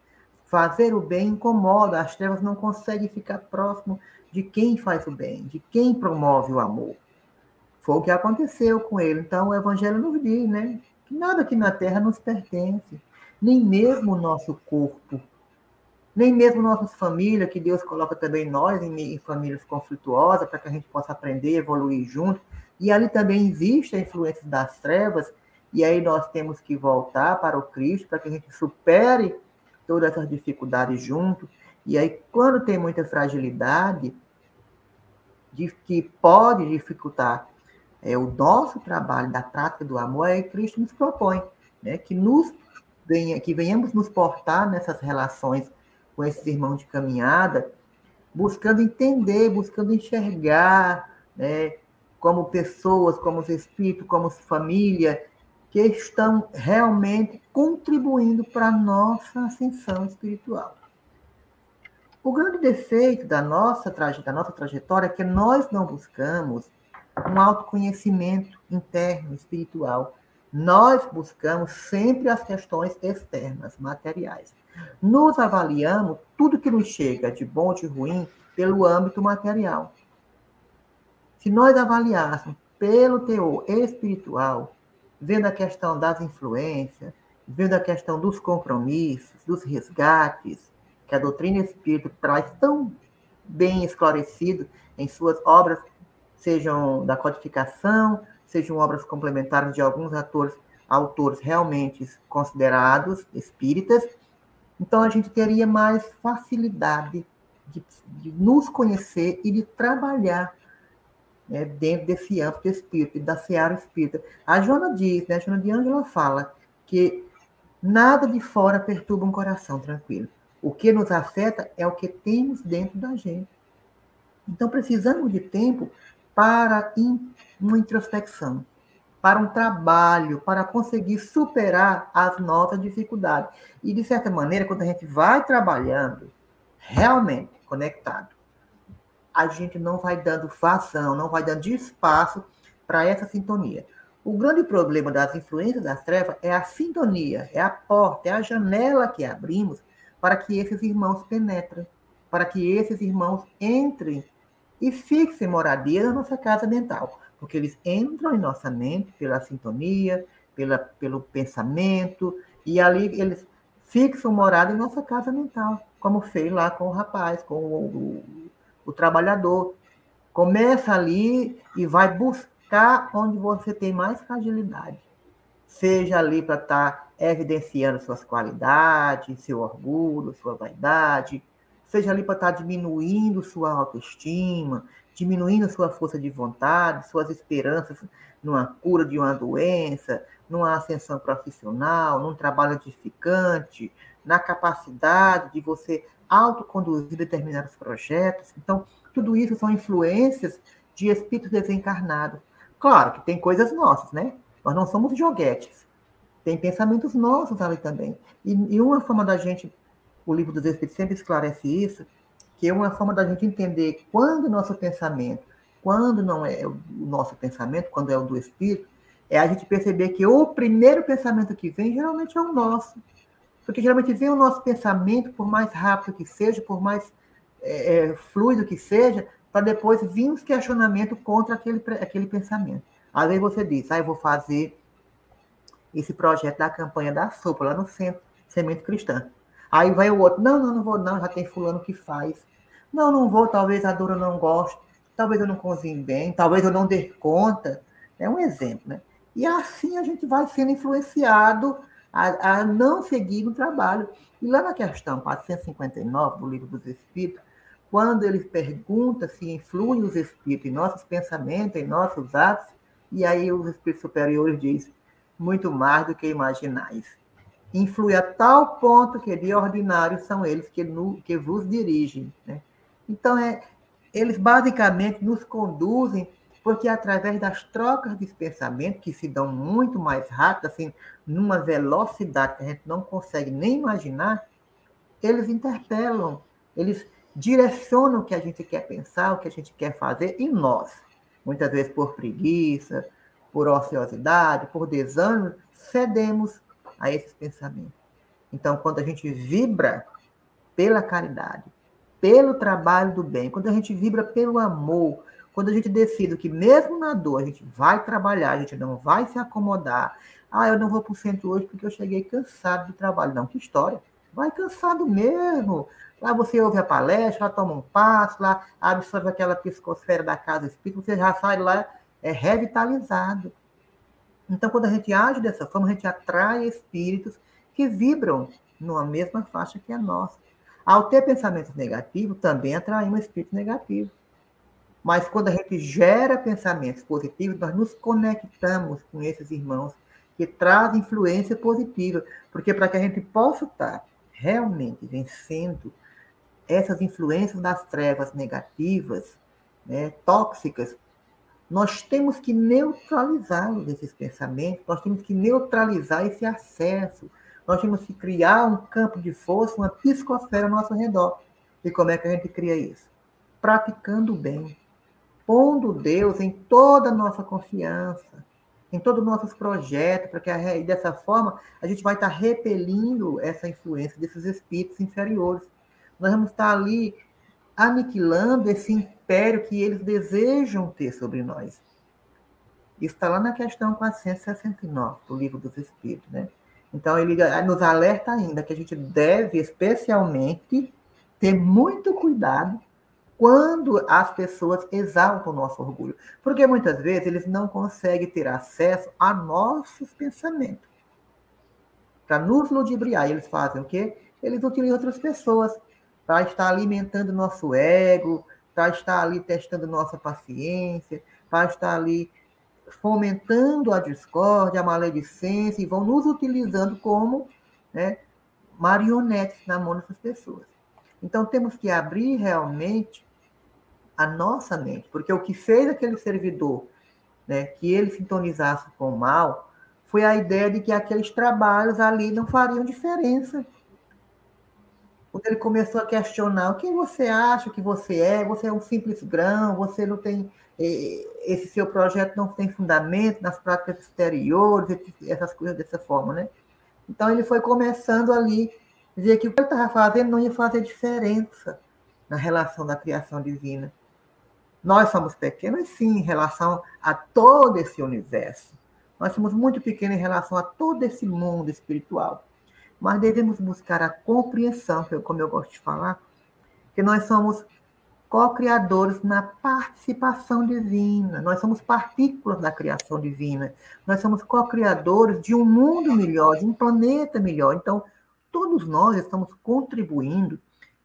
Fazer o bem incomoda, as trevas não conseguem ficar próximo de quem faz o bem, de quem promove o amor. Foi o que aconteceu com ele. Então, o Evangelho nos diz, né? Que nada aqui na terra nos pertence nem mesmo o nosso corpo, nem mesmo nossas famílias, que Deus coloca também nós em, em famílias conflituosas, para que a gente possa aprender, evoluir junto. E ali também existe a influência das trevas, e aí nós temos que voltar para o Cristo, para que a gente supere todas essas dificuldades junto. E aí, quando tem muita fragilidade, que pode dificultar é, o nosso trabalho da prática do amor, aí Cristo nos propõe né, que nos venha, que venhamos nos portar nessas relações com esses irmãos de caminhada, buscando entender, buscando enxergar, né, como pessoas, como os espíritos, como família, que estão realmente contribuindo para a nossa ascensão espiritual. O grande defeito da nossa, da nossa trajetória é que nós não buscamos um autoconhecimento interno, espiritual, nós buscamos sempre as questões externas, materiais. Nos avaliamos tudo que nos chega de bom ou de ruim pelo âmbito material. Se nós avaliássemos pelo teor espiritual, vendo a questão das influências, vendo a questão dos compromissos, dos resgates, que a doutrina espírita traz tão bem esclarecido em suas obras, sejam da codificação, sejam obras complementares de alguns atores, autores realmente considerados espíritas, então a gente teria mais facilidade de, de nos conhecer e de trabalhar né, dentro desse âmbito espírita, da seara espírita. A Joana diz, né, a Joana de Ângela fala que nada de fora perturba um coração tranquilo. O que nos afeta é o que temos dentro da gente. Então precisamos de tempo para uma introspecção, para um trabalho, para conseguir superar as nossas dificuldades. E, de certa maneira, quando a gente vai trabalhando realmente conectado, a gente não vai dando vazão, não vai dando espaço para essa sintonia. O grande problema das influências das trevas é a sintonia, é a porta, é a janela que abrimos para que esses irmãos penetrem, para que esses irmãos entrem e fixem moradia na nossa casa mental, porque eles entram em nossa mente pela sintonia, pela, pelo pensamento, e ali eles fixam morada em nossa casa mental, como fez lá com o rapaz, com o, o, o trabalhador. Começa ali e vai buscar onde você tem mais fragilidade. Seja ali para estar tá evidenciando suas qualidades, seu orgulho, sua vaidade, seja ali para estar tá diminuindo sua autoestima, diminuindo sua força de vontade, suas esperanças numa cura de uma doença, numa ascensão profissional, num trabalho edificante, na capacidade de você autoconduzir determinados projetos. Então, tudo isso são influências de espíritos desencarnados. Claro que tem coisas nossas, né? Nós não somos joguetes. Tem pensamentos nossos ali também. E, e uma forma da gente, o livro dos Espíritos sempre esclarece isso, que é uma forma da gente entender quando o nosso pensamento, quando não é o nosso pensamento, quando é o do Espírito, é a gente perceber que o primeiro pensamento que vem geralmente é o nosso. Porque geralmente vem o nosso pensamento, por mais rápido que seja, por mais é, é, fluido que seja, para depois vir os questionamentos contra aquele, aquele pensamento. Às vezes você diz, ah, eu vou fazer esse projeto da campanha da sopa lá no centro, Semente Cristã. Aí vai o outro, não, não, não vou não, já tem fulano que faz. Não, não vou, talvez a Dora não goste, talvez eu não cozinhe bem, talvez eu não dê conta. É um exemplo, né? E assim a gente vai sendo influenciado a, a não seguir no trabalho. E lá na questão 459 do Livro dos Espíritos, quando ele pergunta se influem os espíritos em nossos pensamentos, em nossos atos, e aí os espíritos superiores dizem, muito mais do que imaginais. Influi a tal ponto que de ordinário são eles que, no, que vos dirigem. Né? Então, é, eles basicamente nos conduzem porque através das trocas de pensamento, que se dão muito mais rápido, assim, numa velocidade que a gente não consegue nem imaginar, eles interpelam, eles direcionam o que a gente quer pensar, o que a gente quer fazer em nós. Muitas vezes por preguiça, por ociosidade, por desânimo, cedemos a esses pensamentos. Então, quando a gente vibra pela caridade, pelo trabalho do bem, quando a gente vibra pelo amor, quando a gente decide que mesmo na dor a gente vai trabalhar, a gente não vai se acomodar. Ah, eu não vou para o centro hoje porque eu cheguei cansado do trabalho. Não, que história. Vai cansado mesmo. Lá você ouve a palestra, lá toma um passo, lá absorve aquela psicosfera da casa espírita, você já sai lá é, revitalizado. Então, quando a gente age dessa forma, a gente atrai espíritos que vibram numa mesma faixa que a nossa. Ao ter pensamentos negativos, também atraímos espíritos negativos. Mas quando a gente gera pensamentos positivos, nós nos conectamos com esses irmãos que trazem influência positiva. Porque para que a gente possa estar realmente vencendo essas influências das trevas negativas, né, tóxicas, nós temos que neutralizá-los, esses pensamentos, nós temos que neutralizar esse acesso, nós temos que criar um campo de força, uma psicosfera ao nosso redor. E como é que a gente cria isso? Praticando o bem, pondo Deus em toda a nossa confiança, em todos os nossos projetos, para que dessa forma a gente vai estar repelindo essa influência desses espíritos inferiores. Nós vamos estar ali aniquilando esse império que eles desejam ter sobre nós. Está lá na questão 469 do Livro dos Espíritos, né? Então, ele nos alerta ainda que a gente deve, especialmente, ter muito cuidado quando as pessoas exaltam o nosso orgulho. Porque muitas vezes eles não conseguem ter acesso a nossos pensamentos. Para nos ludibriar, eles fazem o quê? Eles utilizam outras pessoas para estar alimentando nosso ego, para estar ali testando nossa paciência, para estar ali fomentando a discórdia, a maledicência, e vão nos utilizando como né, marionetes na mão dessas pessoas. Então, temos que abrir realmente a nossa mente, porque o que fez aquele servidor né, que ele sintonizasse com o mal foi a ideia de que aqueles trabalhos ali não fariam diferença. O ele começou a questionar o que você acha que você é, você é um simples grão, você não tem eh, esse seu projeto não tem fundamento nas práticas exteriores, essas coisas dessa forma, né? Então ele foi começando ali dizer que o que ele estava fazendo não ia fazer diferença na relação da criação divina. Nós somos pequenos, sim, em relação a todo esse universo. Nós somos muito pequenos em relação a todo esse mundo espiritual mas devemos buscar a compreensão, como eu gosto de falar, que nós somos co-criadores na participação divina, nós somos partículas da criação divina, nós somos co-criadores de um mundo melhor, de um planeta melhor. Então, todos nós estamos contribuindo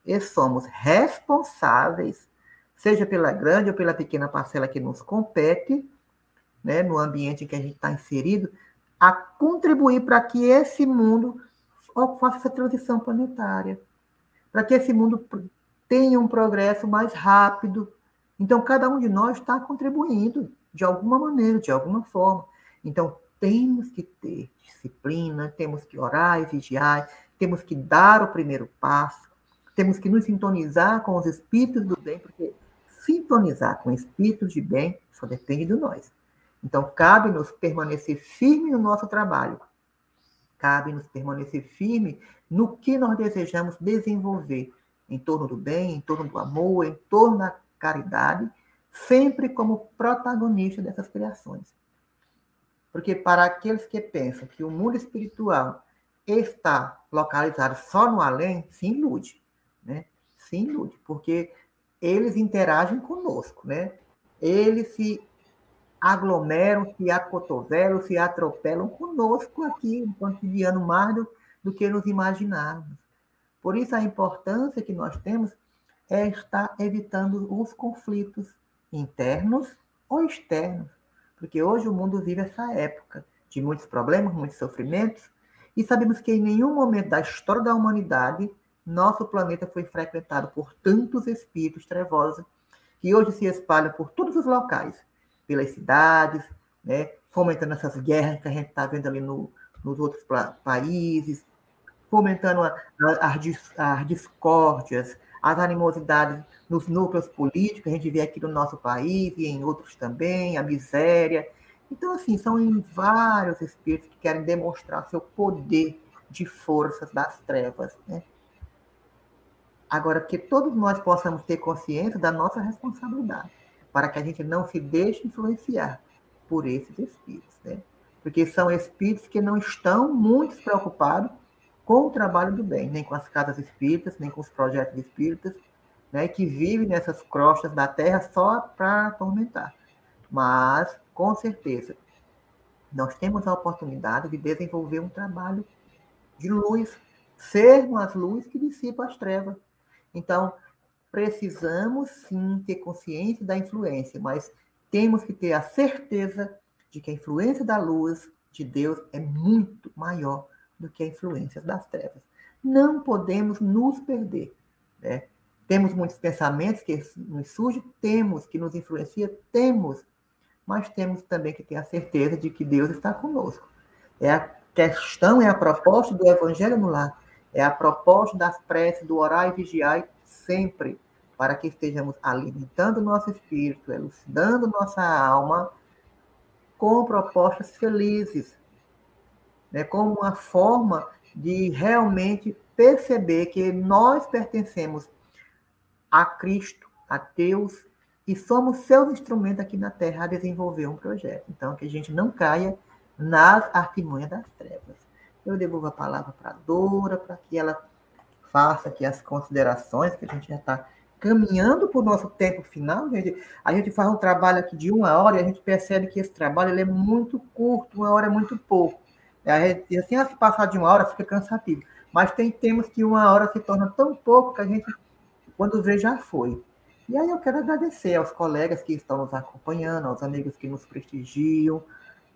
e somos responsáveis, seja pela grande ou pela pequena parcela que nos compete, né, no ambiente em que a gente está inserido, a contribuir para que esse mundo faça essa transição planetária, para que esse mundo tenha um progresso mais rápido. Então, cada um de nós está contribuindo de alguma maneira, de alguma forma. Então, temos que ter disciplina, temos que orar e vigiar, temos que dar o primeiro passo, temos que nos sintonizar com os espíritos do bem, porque sintonizar com espíritos de bem só depende de nós. Então, cabe-nos permanecer firme no nosso trabalho, Cabe-nos permanecer firme no que nós desejamos desenvolver em torno do bem, em torno do amor, em torno da caridade, sempre como protagonista dessas criações. Porque para aqueles que pensam que o mundo espiritual está localizado só no além, se ilude, né? Se ilude, porque eles interagem conosco, né? Eles se aglomeram, se acotovelam, se atropelam conosco aqui no cotidiano mais do, do que nos imaginarmos. Por isso, a importância que nós temos é estar evitando os conflitos internos ou externos, porque hoje o mundo vive essa época de muitos problemas, muitos sofrimentos, e sabemos que em nenhum momento da história da humanidade nosso planeta foi frequentado por tantos espíritos trevosos que hoje se espalham por todos os locais pelas cidades, né? fomentando essas guerras que a gente está vendo ali no, nos outros países, fomentando a, a, as, as discórdias, as animosidades nos núcleos políticos, a gente vê aqui no nosso país e em outros também, a miséria. Então, assim, são vários espíritos que querem demonstrar seu poder de forças das trevas. Né? Agora, que todos nós possamos ter consciência da nossa responsabilidade para que a gente não se deixe influenciar por esses espíritos, né? Porque são espíritos que não estão muito preocupados com o trabalho do bem, nem com as casas espíritas, nem com os projetos espíritas, né? Que vivem nessas crostas da terra só para atormentar. Mas, com certeza, nós temos a oportunidade de desenvolver um trabalho de luz, sermos as luzes que dissipam as trevas. Então, precisamos sim ter consciência da influência, mas temos que ter a certeza de que a influência da luz de Deus é muito maior do que a influência das trevas. Não podemos nos perder. Né? Temos muitos pensamentos que nos surgem, temos que nos influencia, temos, mas temos também que ter a certeza de que Deus está conosco. É a questão, é a proposta do Evangelho no lar, é a proposta das preces, do orar e vigiar sempre, para que estejamos alimentando nosso espírito, elucidando nossa alma com propostas felizes, né? como uma forma de realmente perceber que nós pertencemos a Cristo, a Deus, e somos seus instrumentos aqui na Terra a desenvolver um projeto. Então, que a gente não caia nas artimanhas das trevas. Eu devolvo a palavra para a Dora, para que ela faça aqui as considerações, que a gente já está caminhando para o nosso tempo final. Gente, a gente faz um trabalho aqui de uma hora e a gente percebe que esse trabalho é muito curto, uma hora é muito pouco. A gente assim, se passar de uma hora fica cansativo. Mas tem temas que uma hora se torna tão pouco que a gente, quando vê, já foi. E aí eu quero agradecer aos colegas que estão nos acompanhando, aos amigos que nos prestigiam,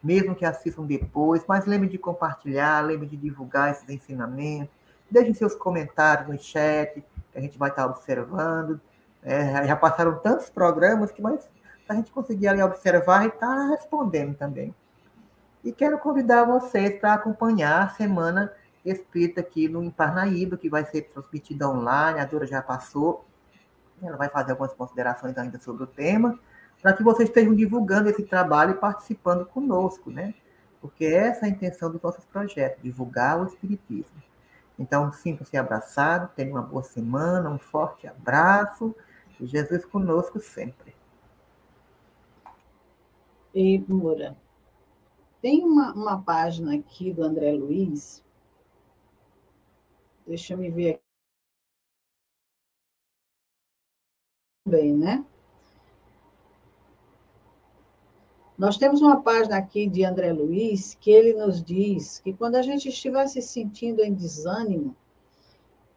mesmo que assistam depois, mas lembre de compartilhar, lembre de divulgar esses ensinamentos, Deixem seus comentários no chat, que a gente vai estar observando. É, já passaram tantos programas que mais a gente conseguir ali observar e estar tá respondendo também. E quero convidar vocês para acompanhar a semana espírita aqui no Parnaíba, que vai ser transmitida online, a Dora já passou. Ela vai fazer algumas considerações ainda sobre o tema, para que vocês estejam divulgando esse trabalho e participando conosco, né? Porque essa é a intenção dos nossos projetos, divulgar o Espiritismo. Então, sinta-se abraçado, tenha uma boa semana, um forte abraço, e Jesus conosco sempre. E, Moura, tem uma, uma página aqui do André Luiz, deixa eu me ver aqui. Bem, né? Nós temos uma página aqui de André Luiz que ele nos diz que quando a gente estiver se sentindo em desânimo,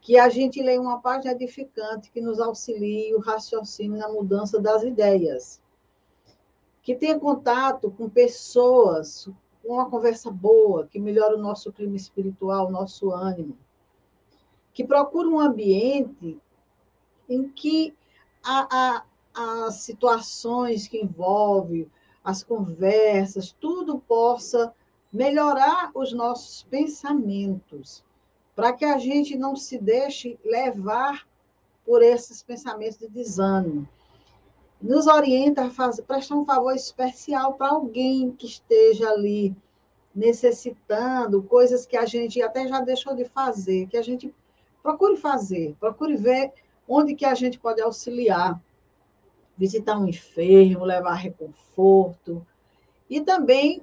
que a gente leia uma página edificante que nos auxilie o raciocínio na mudança das ideias. Que tenha contato com pessoas, com uma conversa boa, que melhore o nosso clima espiritual, o nosso ânimo. Que procure um ambiente em que as situações que envolvem as conversas, tudo possa melhorar os nossos pensamentos, para que a gente não se deixe levar por esses pensamentos de desânimo. Nos orienta a fazer, prestar um favor especial para alguém que esteja ali necessitando coisas que a gente até já deixou de fazer, que a gente procure fazer, procure ver onde que a gente pode auxiliar visitar um enfermo, levar reconforto e também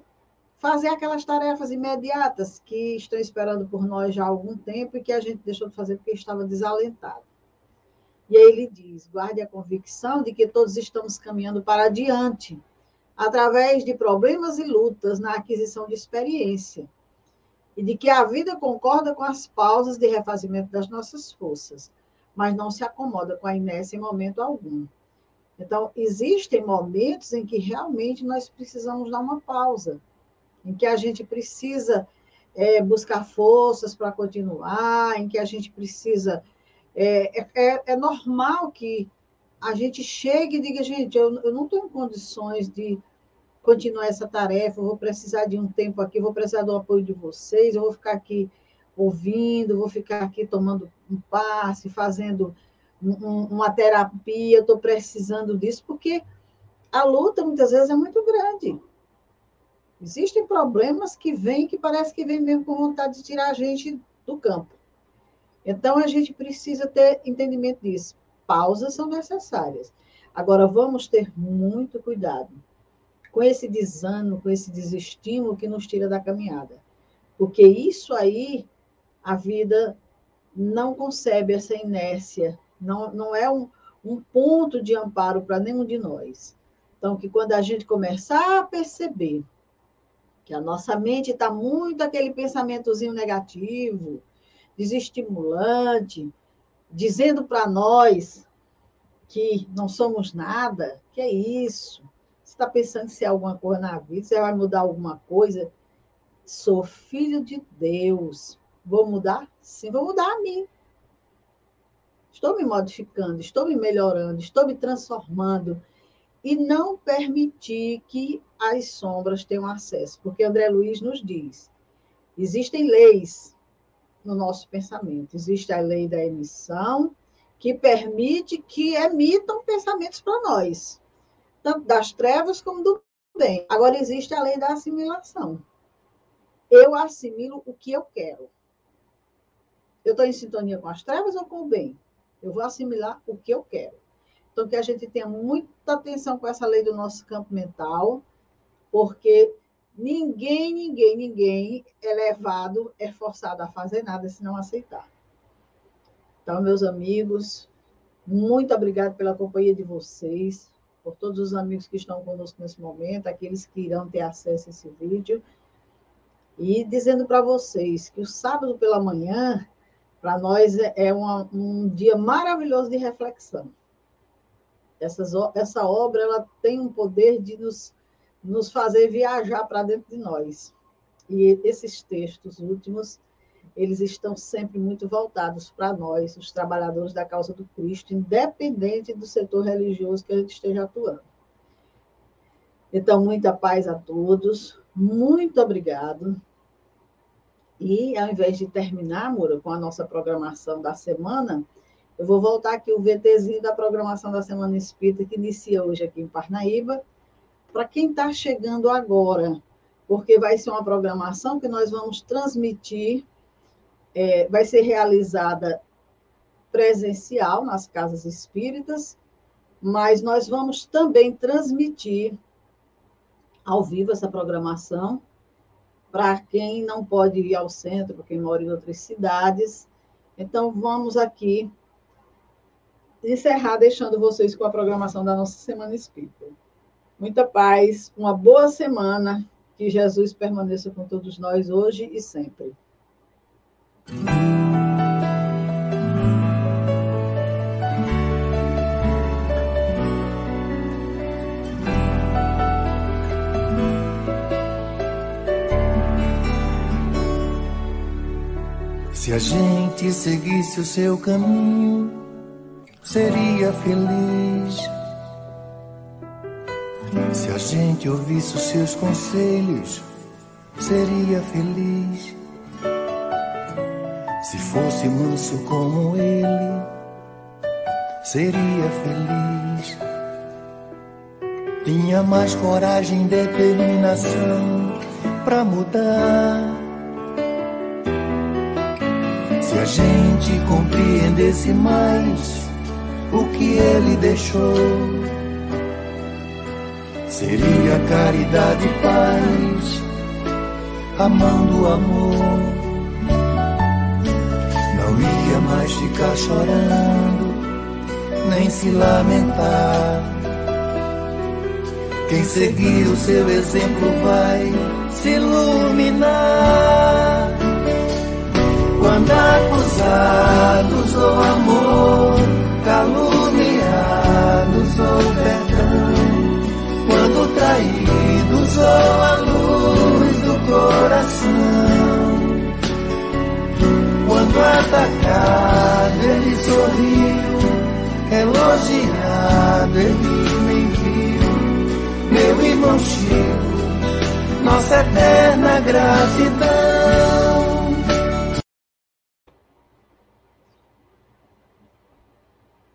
fazer aquelas tarefas imediatas que estão esperando por nós já há algum tempo e que a gente deixou de fazer porque estava desalentado. E aí ele diz: guarde a convicção de que todos estamos caminhando para adiante, através de problemas e lutas na aquisição de experiência, e de que a vida concorda com as pausas de refazimento das nossas forças, mas não se acomoda com a inércia em momento algum. Então, existem momentos em que realmente nós precisamos dar uma pausa, em que a gente precisa é, buscar forças para continuar, em que a gente precisa. É, é, é, é, normal que a gente chegue e diga, gente, eu, eu não tenho condições de continuar essa tarefa, eu vou precisar de um tempo aqui, vou precisar do apoio de vocês, eu vou ficar aqui ouvindo, vou ficar aqui tomando um passe, fazendo uma terapia, estou precisando disso, porque a luta muitas vezes é muito grande. Existem problemas que vêm que parece que vêm mesmo com vontade de tirar a gente do campo. Então a gente precisa ter entendimento disso. Pausas são necessárias. Agora vamos ter muito cuidado com esse desânimo, com esse desestímulo que nos tira da caminhada. Porque isso aí a vida não concebe essa inércia não, não é um, um ponto de amparo para nenhum de nós. Então, que quando a gente começar a perceber que a nossa mente está muito aquele pensamentozinho negativo, desestimulante, dizendo para nós que não somos nada, que é isso? Você está pensando em ser alguma coisa na vida, você vai mudar alguma coisa? Sou filho de Deus. Vou mudar? Sim, vou mudar a mim. Estou me modificando, estou me melhorando, estou me transformando. E não permitir que as sombras tenham acesso. Porque André Luiz nos diz: existem leis no nosso pensamento. Existe a lei da emissão, que permite que emitam pensamentos para nós, tanto das trevas como do bem. Agora, existe a lei da assimilação. Eu assimilo o que eu quero. Eu estou em sintonia com as trevas ou com o bem? Eu vou assimilar o que eu quero. Então, que a gente tenha muita atenção com essa lei do nosso campo mental, porque ninguém, ninguém, ninguém é levado, é forçado a fazer nada se não aceitar. Então, meus amigos, muito obrigado pela companhia de vocês, por todos os amigos que estão conosco nesse momento, aqueles que irão ter acesso a esse vídeo. E dizendo para vocês que o sábado pela manhã para nós é, é uma, um dia maravilhoso de reflexão. Essas, essa obra ela tem um poder de nos, nos fazer viajar para dentro de nós. E esses textos últimos, eles estão sempre muito voltados para nós, os trabalhadores da causa do Cristo, independente do setor religioso que a gente esteja atuando. Então, muita paz a todos, muito obrigado. E ao invés de terminar, Moura, com a nossa programação da semana, eu vou voltar aqui o VTzinho da programação da Semana Espírita, que inicia hoje aqui em Parnaíba, para quem está chegando agora, porque vai ser uma programação que nós vamos transmitir, é, vai ser realizada presencial nas casas espíritas, mas nós vamos também transmitir ao vivo essa programação para quem não pode ir ao centro, para quem mora em outras cidades. Então, vamos aqui encerrar deixando vocês com a programação da nossa Semana Espírita. Muita paz, uma boa semana, que Jesus permaneça com todos nós hoje e sempre. Se a gente seguisse o seu caminho, seria feliz. Se a gente ouvisse os seus conselhos, seria feliz. Se fosse manso como ele, seria feliz. Tinha mais coragem e determinação para mudar a gente compreendesse mais o que ele deixou, seria caridade e paz, amando o amor. Não ia mais ficar chorando, nem se lamentar. Quem seguir o seu exemplo vai se iluminar quando acusados ou amor, caluniados ou perdão, quando traídos ou a luz do coração, quando atacado ele sorriu, elogiado ele nem viu, meu irmão Chico, nossa eterna gratidão.